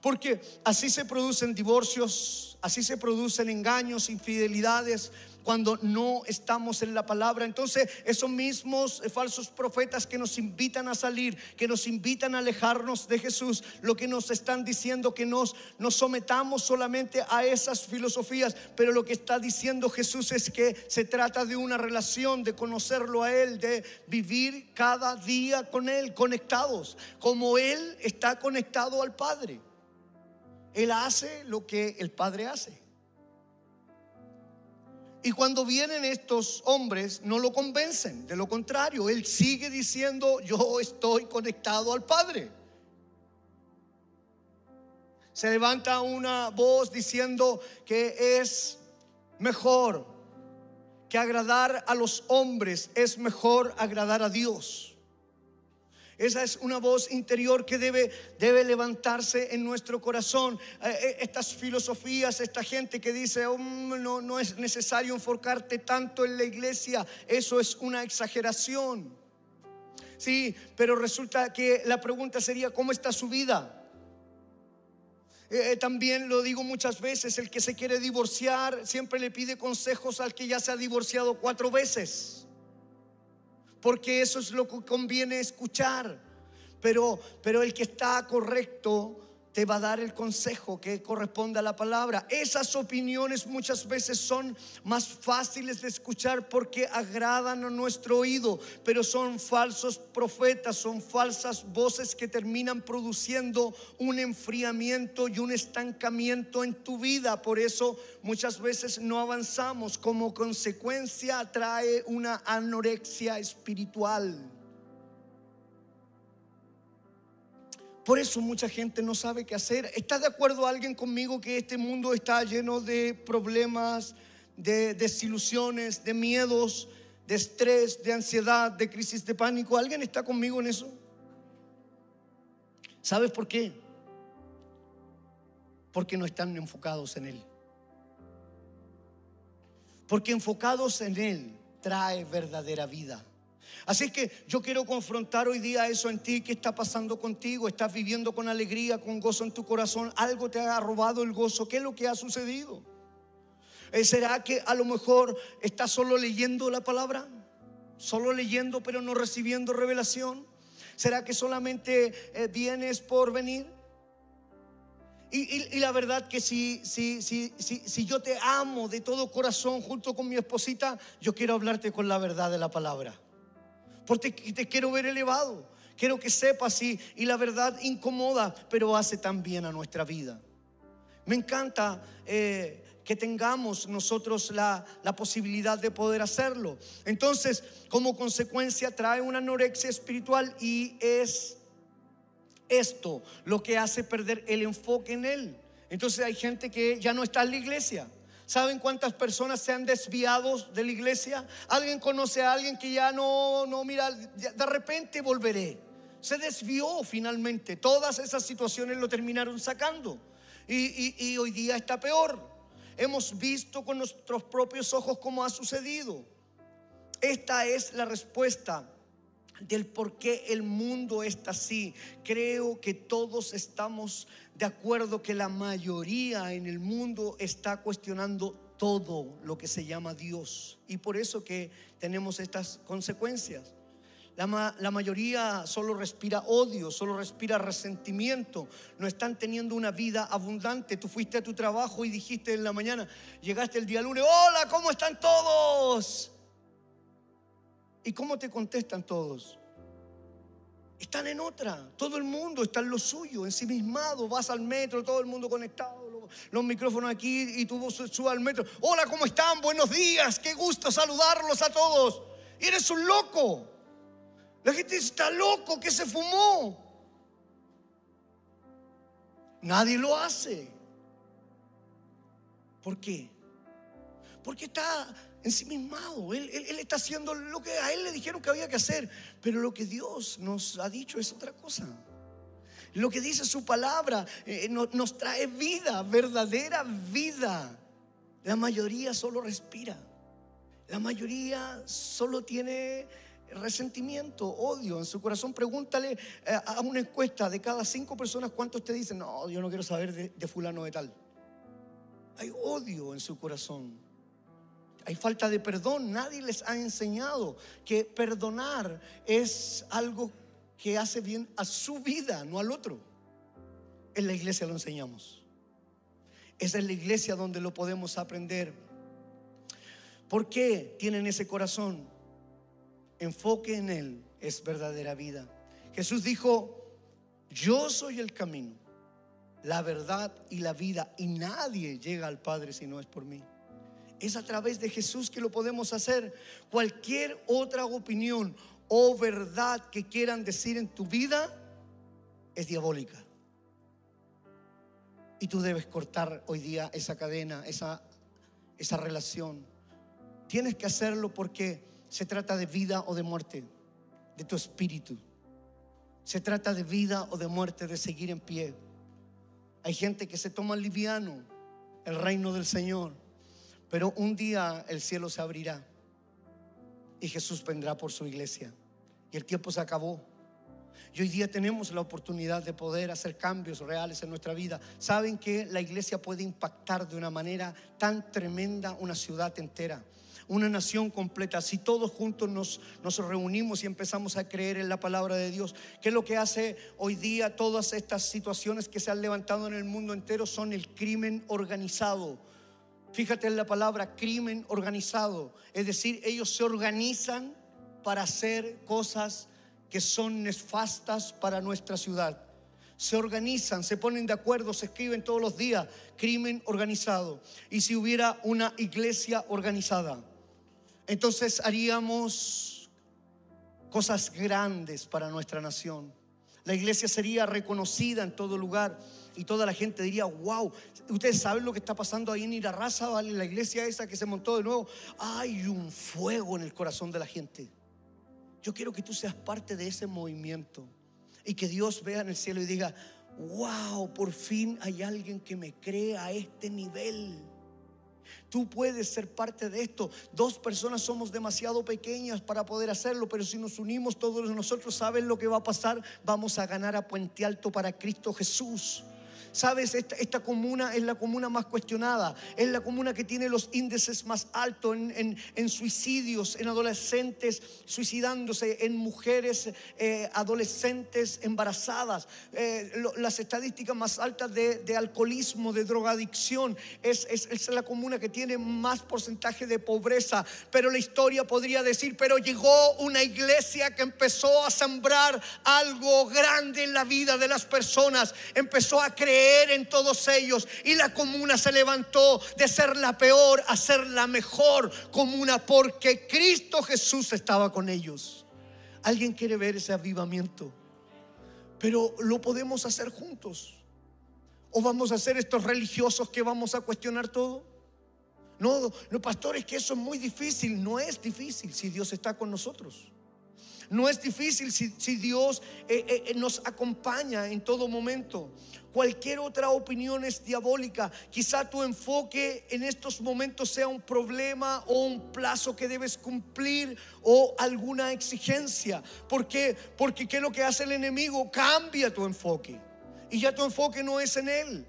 Porque así se producen divorcios, así se producen engaños, infidelidades, cuando no estamos en la palabra. Entonces, esos mismos falsos profetas que nos invitan a salir, que nos invitan a alejarnos de Jesús, lo que nos están diciendo que nos, nos sometamos solamente a esas filosofías, pero lo que está diciendo Jesús es que se trata de una relación, de conocerlo a Él, de vivir cada día con Él, conectados, como Él está conectado al Padre. Él hace lo que el Padre hace. Y cuando vienen estos hombres, no lo convencen. De lo contrario, Él sigue diciendo, yo estoy conectado al Padre. Se levanta una voz diciendo que es mejor que agradar a los hombres, es mejor agradar a Dios. Esa es una voz interior que debe, debe levantarse en nuestro corazón. Eh, eh, estas filosofías, esta gente que dice, oh, no, no es necesario enfocarte tanto en la iglesia, eso es una exageración. Sí, pero resulta que la pregunta sería, ¿cómo está su vida? Eh, también lo digo muchas veces, el que se quiere divorciar siempre le pide consejos al que ya se ha divorciado cuatro veces. Porque eso es lo que conviene escuchar. Pero, pero el que está correcto te va a dar el consejo que corresponde a la palabra. Esas opiniones muchas veces son más fáciles de escuchar porque agradan a nuestro oído, pero son falsos profetas, son falsas voces que terminan produciendo un enfriamiento y un estancamiento en tu vida. Por eso muchas veces no avanzamos. Como consecuencia trae una anorexia espiritual. Por eso mucha gente no sabe qué hacer. ¿Está de acuerdo alguien conmigo que este mundo está lleno de problemas, de desilusiones, de miedos, de estrés, de ansiedad, de crisis de pánico? ¿Alguien está conmigo en eso? ¿Sabes por qué? Porque no están enfocados en Él. Porque enfocados en Él trae verdadera vida. Así que yo quiero confrontar hoy día eso en ti. ¿Qué está pasando contigo? ¿Estás viviendo con alegría, con gozo en tu corazón? ¿Algo te ha robado el gozo? ¿Qué es lo que ha sucedido? Eh, ¿Será que a lo mejor estás solo leyendo la palabra? Solo leyendo pero no recibiendo revelación. ¿Será que solamente eh, vienes por venir? Y, la verdad que si, si, si, si, yo te amo de todo corazón junto con mi esposita, yo quiero hablarte con la verdad de la palabra porque te quiero ver elevado. Quiero que sepas y, y la verdad incomoda, pero hace tan bien a nuestra vida. Me encanta eh, que tengamos nosotros la, la, posibilidad de poder hacerlo. Entonces, como consecuencia, trae una anorexia espiritual y es esto lo que hace perder el enfoque en Él. Entonces hay gente que ya no está en la iglesia. ¿Saben cuántas personas se han desviado de la iglesia? ¿Alguien conoce a alguien que ya no, no, mira, de repente volveré? Se desvió finalmente. Todas esas situaciones lo terminaron sacando. Y, y hoy día está peor. Hemos visto con nuestros propios ojos cómo ha sucedido. Esta es la respuesta del por qué el mundo está así. Creo que todos estamos de acuerdo que la mayoría en el mundo está cuestionando todo lo que se llama Dios. Y por eso que tenemos estas consecuencias. La, la, mayoría solo respira odio, solo respira resentimiento. No están teniendo una vida abundante. Tú fuiste a tu trabajo y dijiste en la mañana, llegaste el día lunes, hola, ¿cómo están todos? ¿Y cómo te contestan todos? están en otra. Todo el mundo está en lo suyo, ensimismado. Vas al metro, todo el mundo conectado, los, micrófonos aquí y tú subes al metro. Hola, ¿cómo están? Buenos días, qué gusto saludarlos a todos. Eres un loco. La gente está loco, que se fumó. Nadie lo hace. ¿Por qué? Porque está ensimismado. Él, él, está haciendo lo que a él le dijeron que había que hacer. Pero lo que Dios nos ha dicho es otra cosa. Lo que dice su palabra eh, nos trae vida, verdadera vida. La mayoría solo respira. La mayoría solo tiene resentimiento, odio en su corazón. Pregúntale eh, a una encuesta de cada cinco personas cuántos te dicen, no, yo no quiero saber de fulano de tal. Hay odio en su corazón. Hay falta de perdón. Nadie les ha enseñado que perdonar es algo que hace bien a su vida, no al otro. En la iglesia lo enseñamos. Es en la iglesia donde lo podemos aprender. ¿Por qué tienen ese corazón? Enfoque en Él es verdadera vida. Jesús dijo, yo soy el camino, la verdad y la vida, y nadie llega al Padre si no es por mí. Es a través de Jesús que lo podemos hacer. Cualquier otra opinión o verdad que quieran decir en tu vida es diabólica. Y tú debes cortar hoy día esa cadena, esa, esa relación. Tienes que hacerlo porque se trata de vida o de muerte, de tu espíritu. Se trata de vida o de muerte, de seguir en pie. Hay gente que se toma liviano el reino del Señor pero un día el cielo se abrirá y Jesús vendrá por su iglesia. y el tiempo se acabó. Y hoy día tenemos la oportunidad de poder hacer cambios reales en nuestra vida. Saben que la iglesia puede impactar de una manera tan tremenda una ciudad entera una nación completa, si todos juntos nos, nos reunimos y empezamos a creer en la palabra de Dios, ¿qué es lo que hace hoy día todas estas situaciones que se han levantado en el mundo entero? Son el crimen organizado. Fíjate en la palabra crimen organizado, es decir, ellos se organizan para hacer cosas que son nefastas para nuestra ciudad se organizan, se ponen de acuerdo, se escriben todos los días, crimen organizado. Y si hubiera una iglesia organizada, entonces haríamos cosas grandes para nuestra nación. La iglesia sería reconocida en todo lugar y toda la gente diría, wow, ustedes saben lo que está pasando ahí en Irarraza, ¿vale? La iglesia esa que se montó de nuevo, hay un fuego en el corazón de la gente. Yo quiero que tú seas parte de ese movimiento y que Dios vea en el cielo y diga, wow, por fin hay alguien que me cree a este nivel. Tú puedes ser parte de esto. Dos personas somos demasiado pequeñas para poder hacerlo, pero si nos unimos todos nosotros, ¿saben lo que va a pasar? Vamos a ganar a Puente Alto para Cristo Jesús. Sabes, esta, comuna es la comuna más cuestionada, es la comuna que tiene los índices más altos en, suicidios, en adolescentes suicidándose, en mujeres eh, adolescentes embarazadas, eh, las estadísticas más altas de, alcoholismo, de drogadicción, es, es la comuna que tiene más porcentaje de pobreza, pero la historia podría decir, pero llegó una iglesia que empezó a sembrar algo grande en la vida de las personas, empezó a creer en todos ellos y la comuna se levantó de ser la peor a ser la mejor comuna porque Cristo Jesús estaba con ellos. ¿Alguien quiere ver ese avivamiento? Pero lo podemos hacer juntos. ¿O vamos a ser estos religiosos que vamos a cuestionar todo? No, no, pastores, que eso es muy difícil. No es difícil si Dios está con nosotros. No es difícil si, Dios eh, eh, nos acompaña en todo momento. Cualquier otra opinión es diabólica. Quizá tu enfoque en estos momentos sea un problema o un plazo que debes cumplir o alguna exigencia. ¿Por qué? Porque ¿qué es lo que hace el enemigo? Cambia tu enfoque. Y ya tu enfoque no es en él.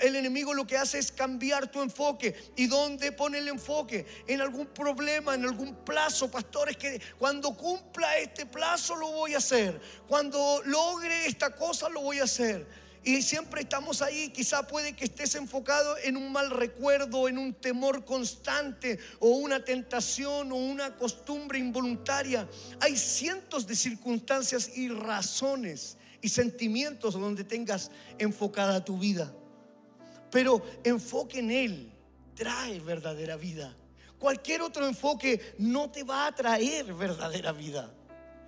El enemigo lo que hace es cambiar tu enfoque. ¿Y dónde pone el enfoque? En algún problema, en algún plazo. Pastores, que cuando cumpla este plazo lo voy a hacer. Cuando logre esta cosa lo voy a hacer. Y siempre estamos ahí, quizá puede que estés enfocado en un mal recuerdo, en un temor constante o una tentación o una costumbre involuntaria. Hay cientos de circunstancias y razones y sentimientos donde tengas enfocada tu vida. Pero enfoque en Él trae verdadera vida. Cualquier otro enfoque no te va a traer verdadera vida.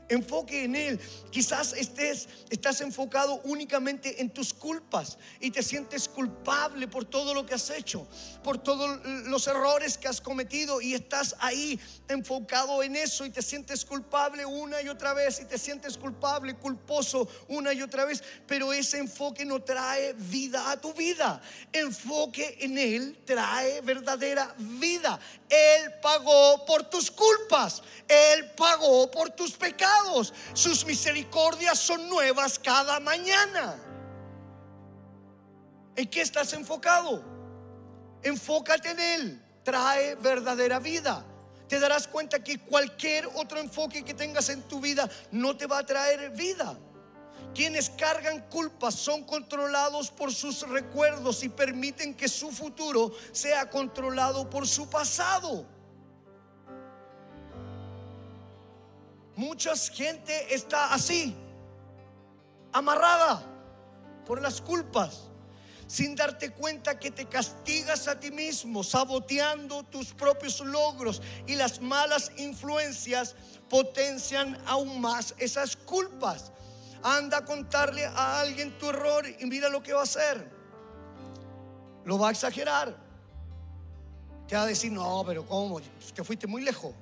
Enfoque en Él. Quizás estés, estás enfocado únicamente en tus culpas y te sientes culpable por todo lo que has hecho, por todos los errores que has cometido y estás ahí enfocado en eso y te sientes culpable una y otra vez y te sientes culpable, culposo una y otra vez. Pero ese enfoque no trae vida a tu vida. Enfoque en Él trae verdadera vida. Él pagó por tus culpas. Él pagó por tus pecados. Sus misericordias son nuevas cada mañana. ¿En qué estás enfocado? Enfócate en Él. Trae verdadera vida. Te darás cuenta que cualquier otro enfoque que tengas en tu vida no te va a traer vida. Quienes cargan culpas son controlados por sus recuerdos y permiten que su futuro sea controlado por su pasado. Mucha gente está así, amarrada por las culpas, sin darte cuenta que te castigas a ti mismo, saboteando tus propios logros y las malas influencias potencian aún más esas culpas. Anda a contarle a alguien tu error y mira lo que va a hacer. Lo va a exagerar. Te va a decir, no, pero ¿cómo? Te fuiste muy lejos.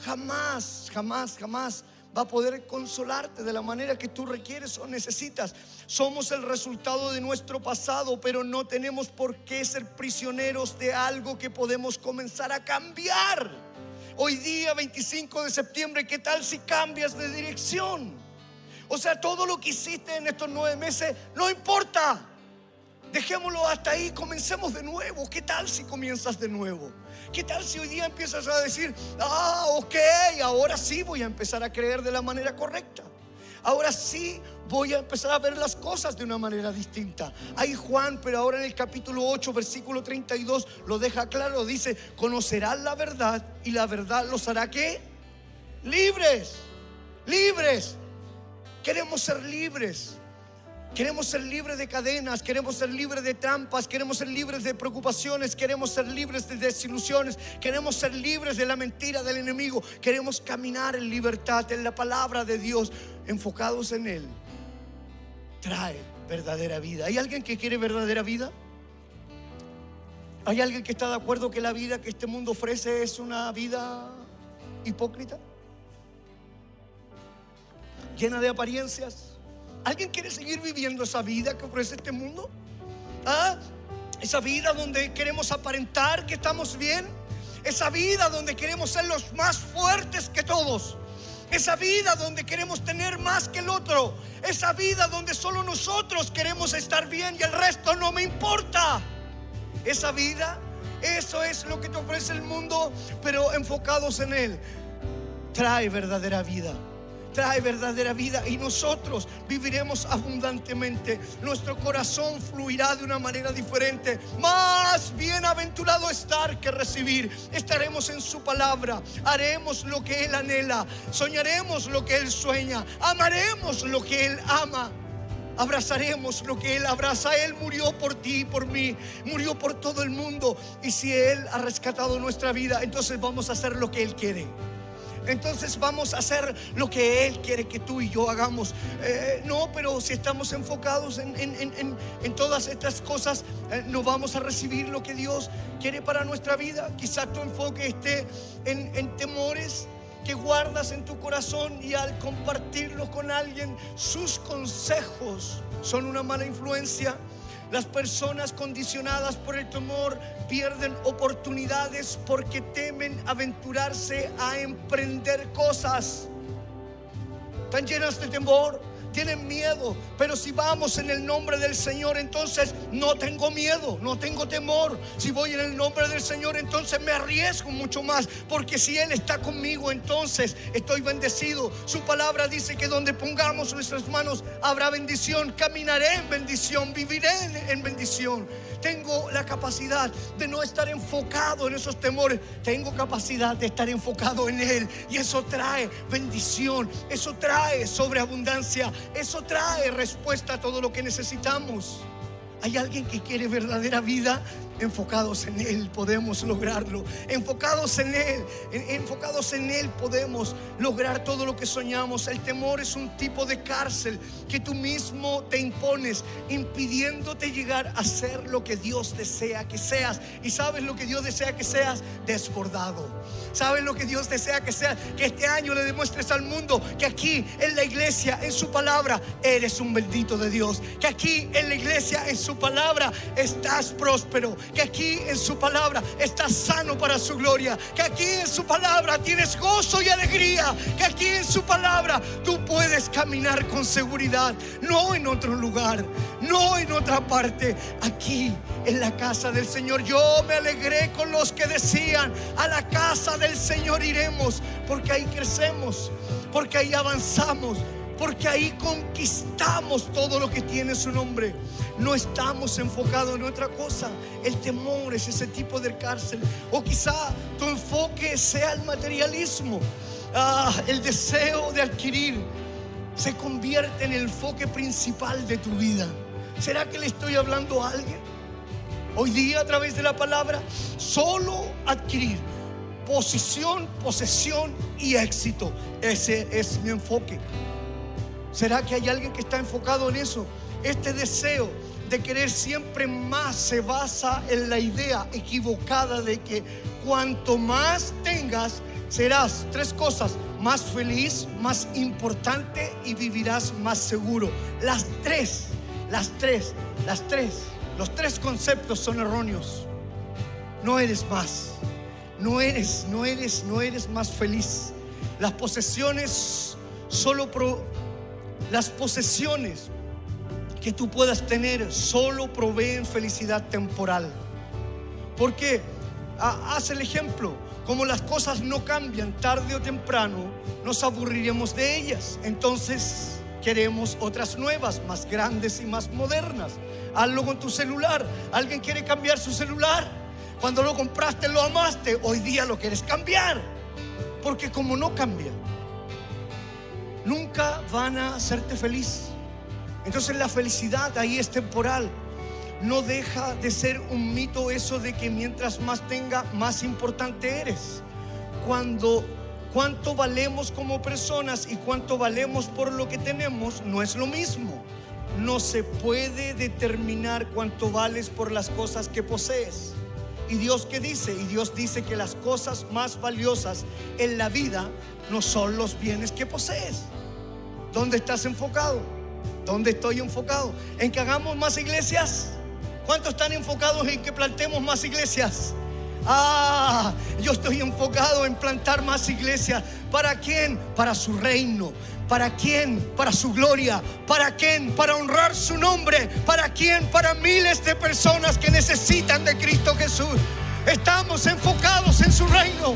Jamás, jamás, jamás va a poder consolarte de la manera que tú requieres o necesitas. Somos el resultado de nuestro pasado, pero no tenemos por qué ser prisioneros de algo que podemos comenzar a cambiar. Hoy día 25 de septiembre, ¿qué tal si cambias de dirección? O sea, todo lo que hiciste en estos nueve meses no importa. Dejémoslo hasta ahí, comencemos de nuevo. ¿Qué tal si comienzas de nuevo? ¿Qué tal si hoy día empiezas a decir, ah, ok, ahora sí voy a empezar a creer de la manera correcta? Ahora sí voy a empezar a ver las cosas de una manera distinta. Hay Juan, pero ahora en el capítulo 8, versículo 32, lo deja claro. Dice, conocerán la verdad y la verdad los hará qué? Libres, libres. Queremos ser libres. Queremos ser libres de cadenas, queremos ser libres de trampas, queremos ser libres de preocupaciones, queremos ser libres de desilusiones, queremos ser libres de la mentira del enemigo, queremos caminar en libertad, en la palabra de Dios, enfocados en Él. Trae verdadera vida. ¿Hay alguien que quiere verdadera vida? ¿Hay alguien que está de acuerdo que la vida que este mundo ofrece es una vida hipócrita? Llena de apariencias ¿Alguien quiere seguir viviendo esa vida que ofrece este mundo? ¿Ah? Esa vida donde queremos aparentar que estamos bien. Esa vida donde queremos ser los más fuertes que todos. Esa vida donde queremos tener más que el otro. Esa vida donde solo nosotros queremos estar bien y el resto no me importa. Esa vida, eso es lo que te ofrece el mundo, pero enfocados en Él. Trae verdadera vida trae verdadera vida y nosotros viviremos abundantemente. Nuestro corazón fluirá de una manera diferente. Más bienaventurado estar que recibir. Estaremos en su palabra. Haremos lo que Él anhela. Soñaremos lo que Él sueña. Amaremos lo que Él ama. Abrazaremos lo que Él abraza. Él murió por ti y por mí. Murió por todo el mundo. Y si Él ha rescatado nuestra vida, entonces vamos a hacer lo que Él quiere entonces vamos a hacer lo que Él quiere que tú y yo hagamos. Eh, no, pero si estamos enfocados en, todas estas cosas, eh, no vamos a recibir lo que Dios quiere para nuestra vida. Quizás tu enfoque esté en temores que guardas en tu corazón y al compartirlo con alguien, sus consejos son una mala influencia. Las personas condicionadas por el temor pierden oportunidades porque temen aventurarse a emprender cosas. Están llenas de temor tienen miedo, pero si vamos en el nombre del Señor, entonces no tengo miedo, no tengo temor. Si voy en el nombre del Señor, entonces me arriesgo mucho más, porque si Él está conmigo, entonces estoy bendecido. Su palabra dice que donde pongamos nuestras manos habrá bendición, caminaré en bendición, viviré en bendición tengo la capacidad de no estar enfocado en esos temores. Tengo capacidad de estar enfocado en Él. Y eso trae bendición. Eso trae sobreabundancia. Eso trae respuesta a todo lo que necesitamos. Hay alguien que quiere verdadera vida. Enfocados en Él podemos lograrlo. Enfocados en Él, enfocados en Él podemos lograr todo lo que soñamos. El temor es un tipo de cárcel que tú mismo te impones, impidiéndote llegar a ser lo que Dios desea que seas. Y sabes lo que Dios desea que seas, desbordado. Sabes lo que Dios desea que seas, que este año le demuestres al mundo que aquí en la iglesia, en su palabra, eres un bendito de Dios. Que aquí en la iglesia, en su palabra, estás próspero que aquí en su palabra estás sano para su gloria, que aquí en su palabra tienes gozo y alegría, que aquí en su palabra tú puedes caminar con seguridad, no en otro lugar, no en otra parte, aquí en la casa del Señor. Yo me alegré con los que decían, a la casa del Señor iremos, porque ahí crecemos, porque ahí avanzamos porque ahí conquistamos todo lo que tiene su nombre. No estamos enfocados en otra cosa. El temor es ese tipo de cárcel. O quizá tu enfoque sea el materialismo. Ah, el deseo de adquirir se convierte en el enfoque principal de tu vida. ¿Será que le estoy hablando a alguien? Hoy día a través de la palabra, solo adquirir posición, posesión y éxito. Ese es mi enfoque. ¿Será que hay alguien que está enfocado en eso? Este deseo de querer siempre más se basa en la idea equivocada de que cuanto más tengas, serás tres cosas, más feliz, más importante y vivirás más seguro. Las tres, las tres, las tres, los tres conceptos son erróneos. No eres más, no eres, no eres, no eres más feliz. Las posesiones solo pro, las posesiones que tú puedas tener solo proveen felicidad temporal. Porque haz el ejemplo, como las cosas no cambian tarde o temprano, nos aburriremos de ellas. Entonces queremos otras nuevas, más grandes y más modernas. Hazlo con tu celular. ¿Alguien quiere cambiar su celular? Cuando lo compraste lo amaste, hoy día lo quieres cambiar. Porque como no cambia, nunca van a hacerte feliz. Entonces la felicidad ahí es temporal. No deja de ser un mito eso de que mientras más tenga, más importante eres. Cuando cuánto valemos como personas y cuánto valemos por lo que tenemos no es lo mismo. No se puede determinar cuánto vales por las cosas que posees. ¿Y Dios qué dice? Y Dios dice que las cosas más valiosas en la vida no son los bienes que posees. ¿Dónde estás enfocado? ¿Dónde estoy enfocado? ¿En que hagamos más iglesias? ¿Cuántos están enfocados en que plantemos más iglesias? Ah, yo estoy enfocado en plantar más iglesias. ¿Para quién? Para su reino. ¿Para quién? Para su gloria. ¿Para quién? Para honrar su nombre. ¿Para quién? Para miles de personas que necesitan de Cristo Jesús. Estamos enfocados en su reino.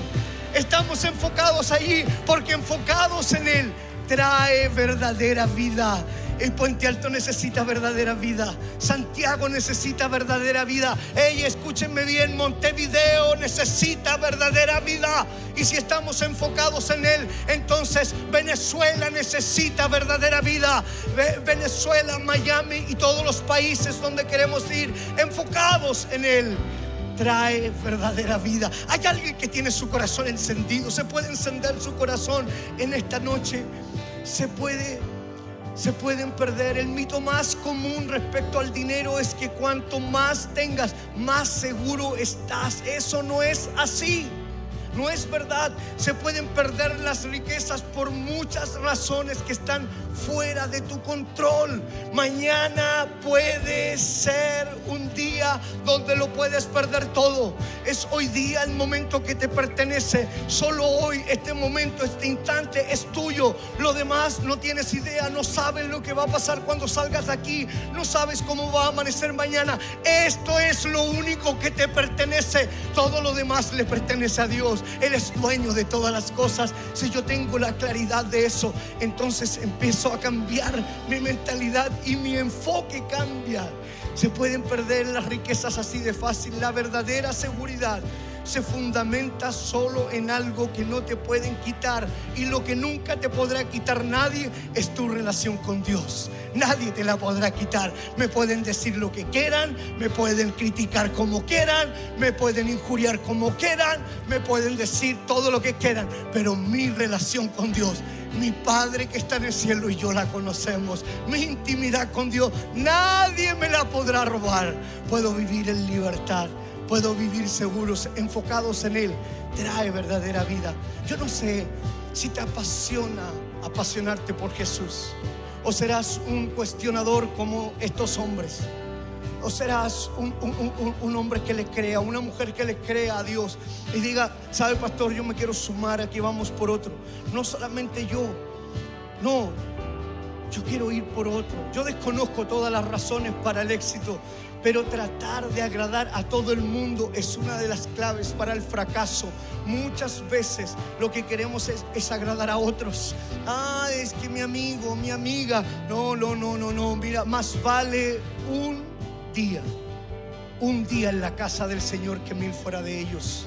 Estamos enfocados allí porque enfocados en Él trae verdadera vida. El puente alto necesita verdadera vida. Santiago necesita verdadera vida. Ey, escúchenme bien, Montevideo necesita verdadera vida. Y si estamos enfocados en él, entonces Venezuela necesita verdadera vida. Venezuela, Miami y todos los países donde queremos ir, enfocados en él trae verdadera vida. Hay alguien que tiene su corazón encendido. Se puede encender su corazón en esta noche. Se puede se pueden perder. El mito más común respecto al dinero es que cuanto más tengas, más seguro estás. Eso no es así. No es verdad. Se pueden perder las riquezas por muchas razones que están fuera de tu control. Mañana puede ser un día donde lo puedes perder todo. Es hoy día el momento que te pertenece. Solo hoy, este momento, este instante es tuyo. Lo demás no tienes idea. No sabes lo que va a pasar cuando salgas de aquí. No sabes cómo va a amanecer mañana. Esto es lo único que te pertenece. Todo lo demás le pertenece a Dios. Él es dueño de todas las cosas. Si yo tengo la claridad de eso, entonces empiezo a cambiar mi mentalidad y mi enfoque cambia. Se pueden perder las riquezas así de fácil. La verdadera seguridad se fundamenta solo en algo que no te pueden quitar. Y lo que nunca te podrá quitar nadie es tu relación con Dios. Nadie te la podrá quitar. Me pueden decir lo que quieran, me pueden criticar como quieran, me pueden injuriar como quieran, me pueden decir todo lo que quieran. Pero mi relación con Dios mi Padre que está en el cielo y yo la conocemos. Mi intimidad con Dios, nadie me la podrá robar. Puedo vivir en libertad puedo vivir seguros, enfocados en Él, trae verdadera vida. Yo no sé si te apasiona apasionarte por Jesús o serás un cuestionador como estos hombres. O serás un, un, hombre que le crea, una mujer que le crea a Dios y diga, sabe pastor, yo me quiero sumar, aquí vamos por otro. No solamente yo, no, yo quiero ir por otro. Yo desconozco todas las razones para el éxito, pero tratar de agradar a todo el mundo es una de las claves para el fracaso. Muchas veces lo que queremos es, agradar a otros. Ah, es que mi amigo, mi amiga. No, no, no, no, no. Mira, más vale un día. Un día en la casa del Señor que mil fuera de ellos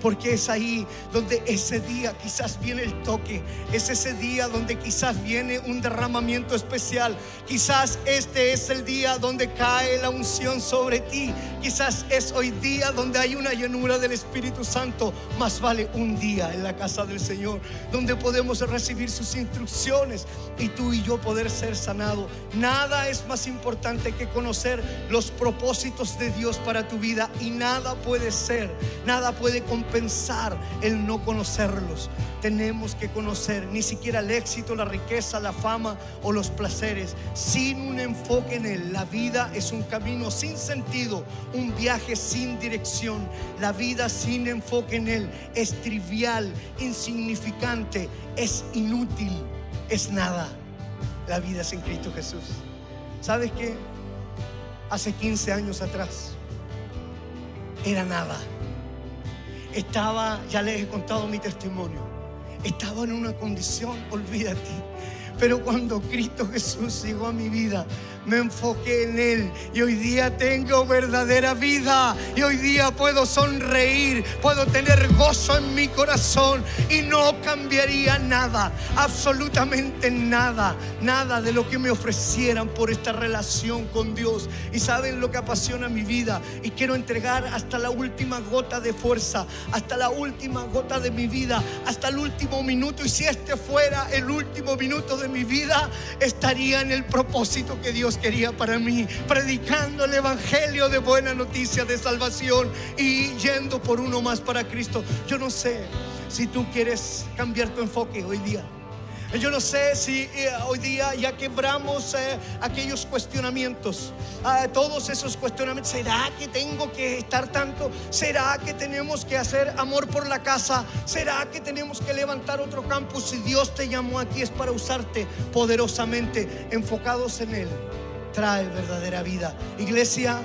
porque es ahí donde ese día quizás viene el toque, es ese día donde quizás viene un derramamiento especial, quizás este es el día donde cae la unción sobre ti, quizás es hoy día donde hay una llenura del Espíritu Santo, más vale un día en la casa del Señor, donde podemos recibir sus instrucciones y tú y yo poder ser sanados. Nada es más importante que conocer los propósitos de Dios para tu vida y nada puede ser, nada puede compartir pensar el no conocerlos. Tenemos que conocer ni siquiera el éxito, la riqueza, la fama o los placeres. Sin un enfoque en Él, la vida es un camino sin sentido, un viaje sin dirección. La vida sin enfoque en Él es trivial, insignificante, es inútil, es nada. La vida sin Cristo Jesús. ¿Sabes qué? Hace 15 años atrás era nada. Estaba, ya les he contado mi testimonio, estaba en una condición, olvídate. Pero cuando Cristo Jesús llegó a mi vida, me enfoqué en Él y hoy día tengo verdadera vida y hoy día puedo sonreír, puedo tener gozo en mi corazón y no cambiaría nada, absolutamente nada, nada de lo que me ofrecieran por esta relación con Dios. Y saben lo que apasiona mi vida y quiero entregar hasta la última gota de fuerza, hasta la última gota de mi vida, hasta el último minuto y si este fuera el último minuto de mi vida, estaría en el propósito que Dios quería para mí, predicando el Evangelio de buena noticia de salvación y yendo por uno más para Cristo. Yo no sé si tú quieres cambiar tu enfoque hoy día. Yo no sé si eh, hoy día ya quebramos eh, aquellos cuestionamientos, ah, todos esos cuestionamientos. ¿Será que tengo que estar tanto? ¿Será que tenemos que hacer amor por la casa? ¿Será que tenemos que levantar otro campus? Si Dios te llamó aquí es para usarte poderosamente, enfocados en Él trae verdadera vida. Iglesia,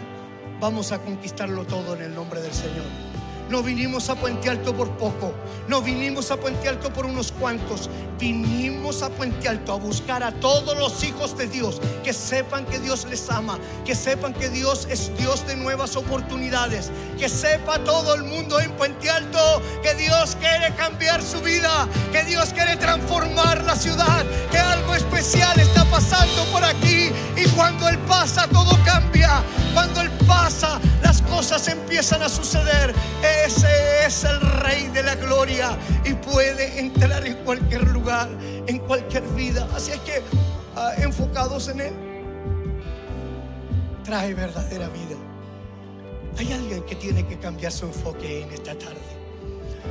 vamos a conquistarlo todo en el nombre del Señor. No vinimos a Puente Alto por poco. No vinimos a Puente Alto por unos cuantos. Vinimos a Puente Alto a buscar a todos los hijos de Dios. Que sepan que Dios les ama. Que sepan que Dios es Dios de nuevas oportunidades. Que sepa todo el mundo en Puente Alto que Dios quiere cambiar su vida. Que Dios quiere transformar la ciudad. Que algo especial está pasando por aquí. Y cuando Él pasa todo cambia. Cuando Él pasa las cosas empiezan a suceder. Ese es el Rey de la Gloria y puede entrar en cualquier lugar, en cualquier vida. Así es que ah, enfocados en Él, trae verdadera vida. Hay alguien que tiene que cambiar su enfoque en esta tarde.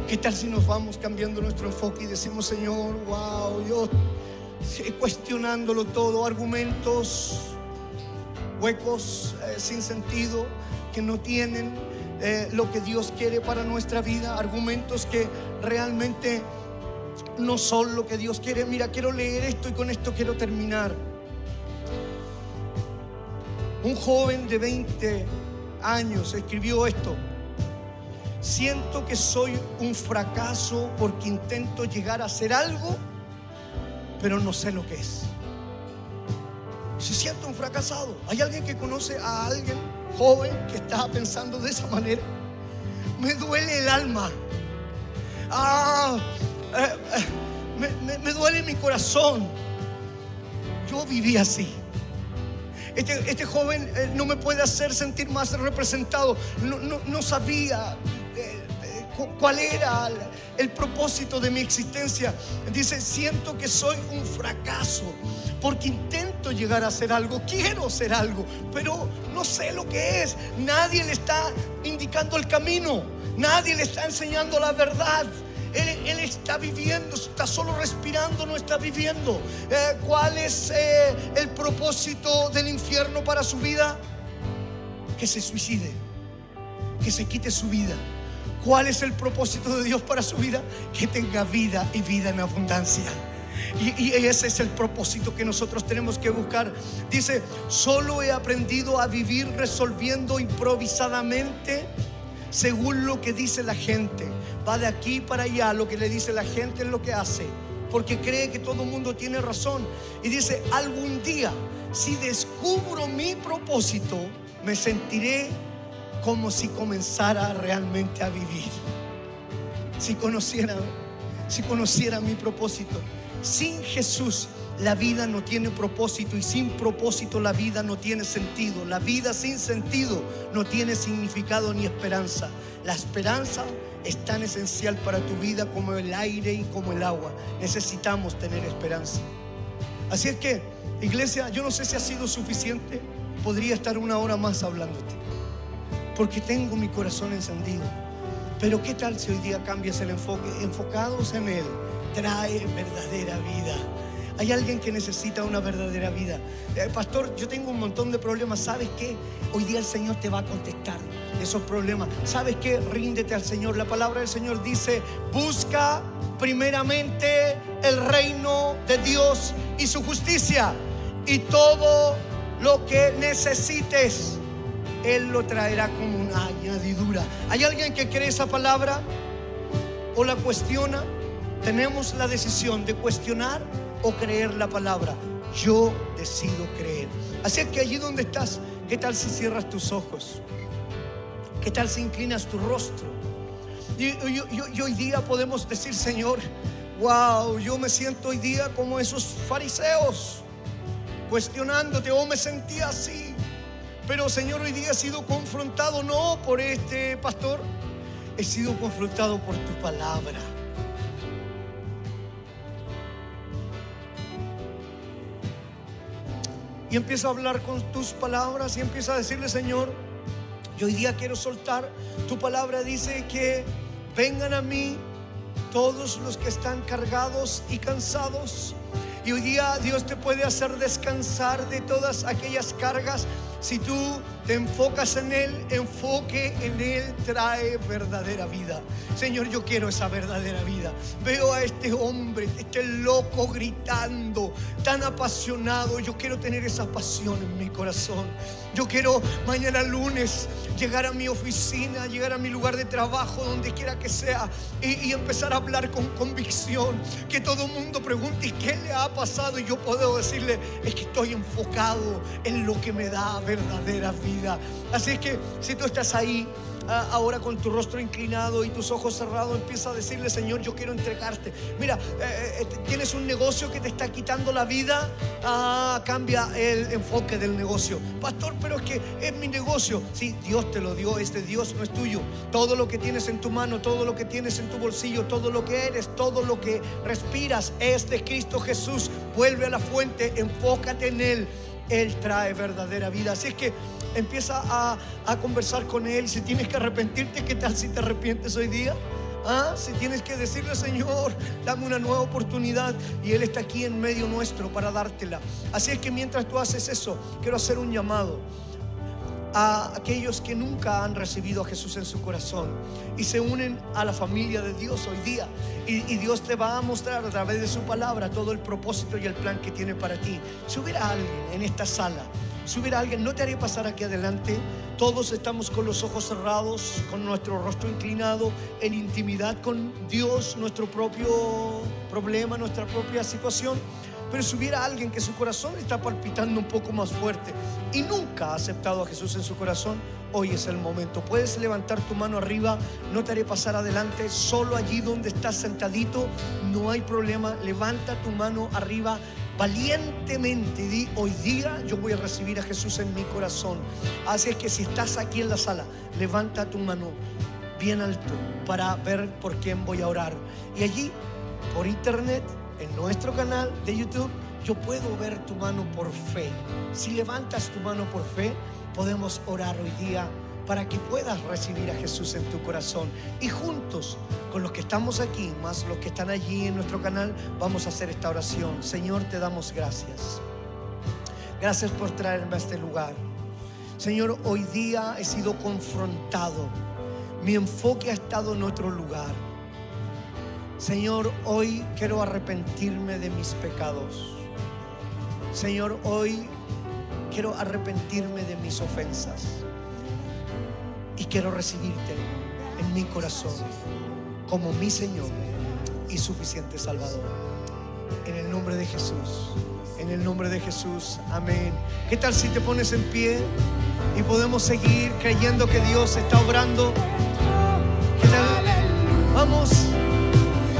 ¿Qué tal si nos vamos cambiando nuestro enfoque y decimos, Señor, wow, yo cuestionándolo todo, argumentos huecos, eh, sin sentido, que no tienen eh, lo que Dios quiere para nuestra vida, argumentos que realmente no son lo que Dios quiere. Mira, quiero leer esto y con esto quiero terminar. Un joven de 20 años escribió esto. Siento que soy un fracaso porque intento llegar a hacer algo, pero no sé lo que es. Se siente un fracasado. ¿Hay alguien que conoce a alguien joven que estaba pensando de esa manera. Me duele el alma. Ah, eh, eh, me, duele mi corazón. Yo viví así. Este, este joven eh, no me puede hacer sentir más representado. No, sabía cuál era el propósito de mi existencia. Dice, siento que soy un fracaso porque intento llegar a ser algo, quiero ser algo, pero no sé lo que es. Nadie le está indicando el camino, nadie le está enseñando la verdad. Él, está viviendo, está solo respirando, no está viviendo. Eh, ¿Cuál es eh, el propósito del infierno para su vida? Que se suicide, que se quite su vida. ¿Cuál es el propósito de Dios para su vida? Que tenga vida y vida en abundancia. Y, ese es el propósito que nosotros tenemos que buscar. Dice, solo he aprendido a vivir resolviendo improvisadamente según lo que dice la gente. Va de aquí para allá, lo que le dice la gente es lo que hace. Porque cree que todo el mundo tiene razón. Y dice, algún día, si descubro mi propósito, me sentiré como si comenzara realmente a vivir. Si conociera, si conociera mi propósito. Sin Jesús la vida no tiene propósito y sin propósito la vida no tiene sentido. La vida sin sentido no tiene significado ni esperanza. La esperanza es tan esencial para tu vida como el aire y como el agua. Necesitamos tener esperanza. Así es que, iglesia, yo no sé si ha sido suficiente. Podría estar una hora más hablándote. Porque tengo mi corazón encendido Pero ¿qué tal si hoy día cambias el enfoque? Enfocados en Él, trae verdadera vida. Hay alguien que necesita una verdadera vida. Eh, pastor, yo tengo un montón de problemas. ¿Sabes qué? Hoy día el Señor te va a contestar esos problemas. ¿Sabes qué? Ríndete al Señor. La palabra del Señor dice, busca primeramente el reino de Dios y su justicia. Y todo lo que necesites él lo traerá como una añadidura. ¿Hay alguien que cree esa palabra o la cuestiona? Tenemos la decisión de cuestionar o creer la palabra. Yo decido creer. Así que allí donde estás, ¿qué tal si cierras tus ojos? ¿Qué tal si inclinas tu rostro? Y, hoy día podemos decir, Señor, wow, yo me siento hoy día como esos fariseos, cuestionándote, o me sentía así. Pero Señor, hoy día he sido confrontado no por este pastor, he sido confrontado por tu palabra. Y empiezo a hablar con tus palabras y empiezo a decirle, Señor, yo hoy día quiero soltar. Tu palabra dice que vengan a mí todos los que están cargados y cansados. Y hoy día Dios te puede hacer descansar de todas aquellas cargas si tú te enfocas en Él, enfoque en Él trae verdadera vida. Señor, yo quiero esa verdadera vida. Veo a este hombre, este loco gritando, tan apasionado. Yo quiero tener esa pasión en mi corazón. Yo quiero mañana lunes llegar a mi oficina, llegar a mi lugar de trabajo, donde quiera que sea, y, empezar a hablar con convicción. Que todo el mundo pregunte, ¿y qué le ha pasado? Y yo puedo decirle, es que estoy enfocado en lo que me da verdadera vida. Así que si tú estás ahí ah, ahora con tu rostro inclinado y tus ojos cerrados, empieza a decirle, Señor, yo quiero entregarte. Mira, eh, eh, tienes un negocio que te está quitando la vida, ah, cambia el enfoque del negocio. Pastor, pero es que es mi negocio. Sí, Dios te lo dio, este Dios no es tuyo. Todo lo que tienes en tu mano, todo lo que tienes en tu bolsillo, todo lo que eres, todo lo que respiras es de Cristo Jesús. Vuelve a la fuente, enfócate en Él. Él trae verdadera vida. Así es que empieza a, conversar con Él. Si tienes que arrepentirte, ¿qué tal si te arrepientes hoy día? ¿Ah? Si tienes que decirle, Señor, dame una nueva oportunidad y Él está aquí en medio nuestro para dártela. Así es que mientras tú haces eso, quiero hacer un llamado a aquellos que nunca han recibido a Jesús en su corazón y se unen a la familia de Dios hoy día. Y, Dios te va a mostrar a través de su palabra todo el propósito y el plan que tiene para ti. Si hubiera alguien en esta sala, si hubiera alguien, no te haré pasar aquí adelante. Todos estamos con los ojos cerrados, con nuestro rostro inclinado, en intimidad con Dios, nuestro propio problema, nuestra propia situación. Pero si hubiera alguien que su corazón está palpitando un poco más fuerte y nunca ha aceptado a Jesús en su corazón, hoy es el momento. Puedes levantar tu mano arriba, no te haré pasar adelante, solo allí donde estás sentadito, no hay problema. Levanta tu mano arriba valientemente. Di, hoy día yo voy a recibir a Jesús en mi corazón. Así es que si estás aquí en la sala, levanta tu mano bien alto para ver por quién voy a orar. Y allí, por internet, en nuestro canal de YouTube, yo puedo ver tu mano por fe. Si levantas tu mano por fe, podemos orar hoy día para que puedas recibir a Jesús en tu corazón. Y juntos, con los que estamos aquí, más los que están allí en nuestro canal, vamos a hacer esta oración. Señor, te damos gracias. Gracias por traerme a este lugar. Señor, hoy día he sido confrontado. Mi enfoque ha estado en otro lugar. Señor, hoy quiero arrepentirme de mis pecados. Señor, hoy quiero arrepentirme de mis ofensas. Y quiero recibirte en mi corazón como mi Señor y suficiente Salvador. En el nombre de Jesús. En el nombre de Jesús. Amén. ¿Qué tal si te pones en pie y podemos seguir creyendo que Dios está obrando? Vamos. Vamos.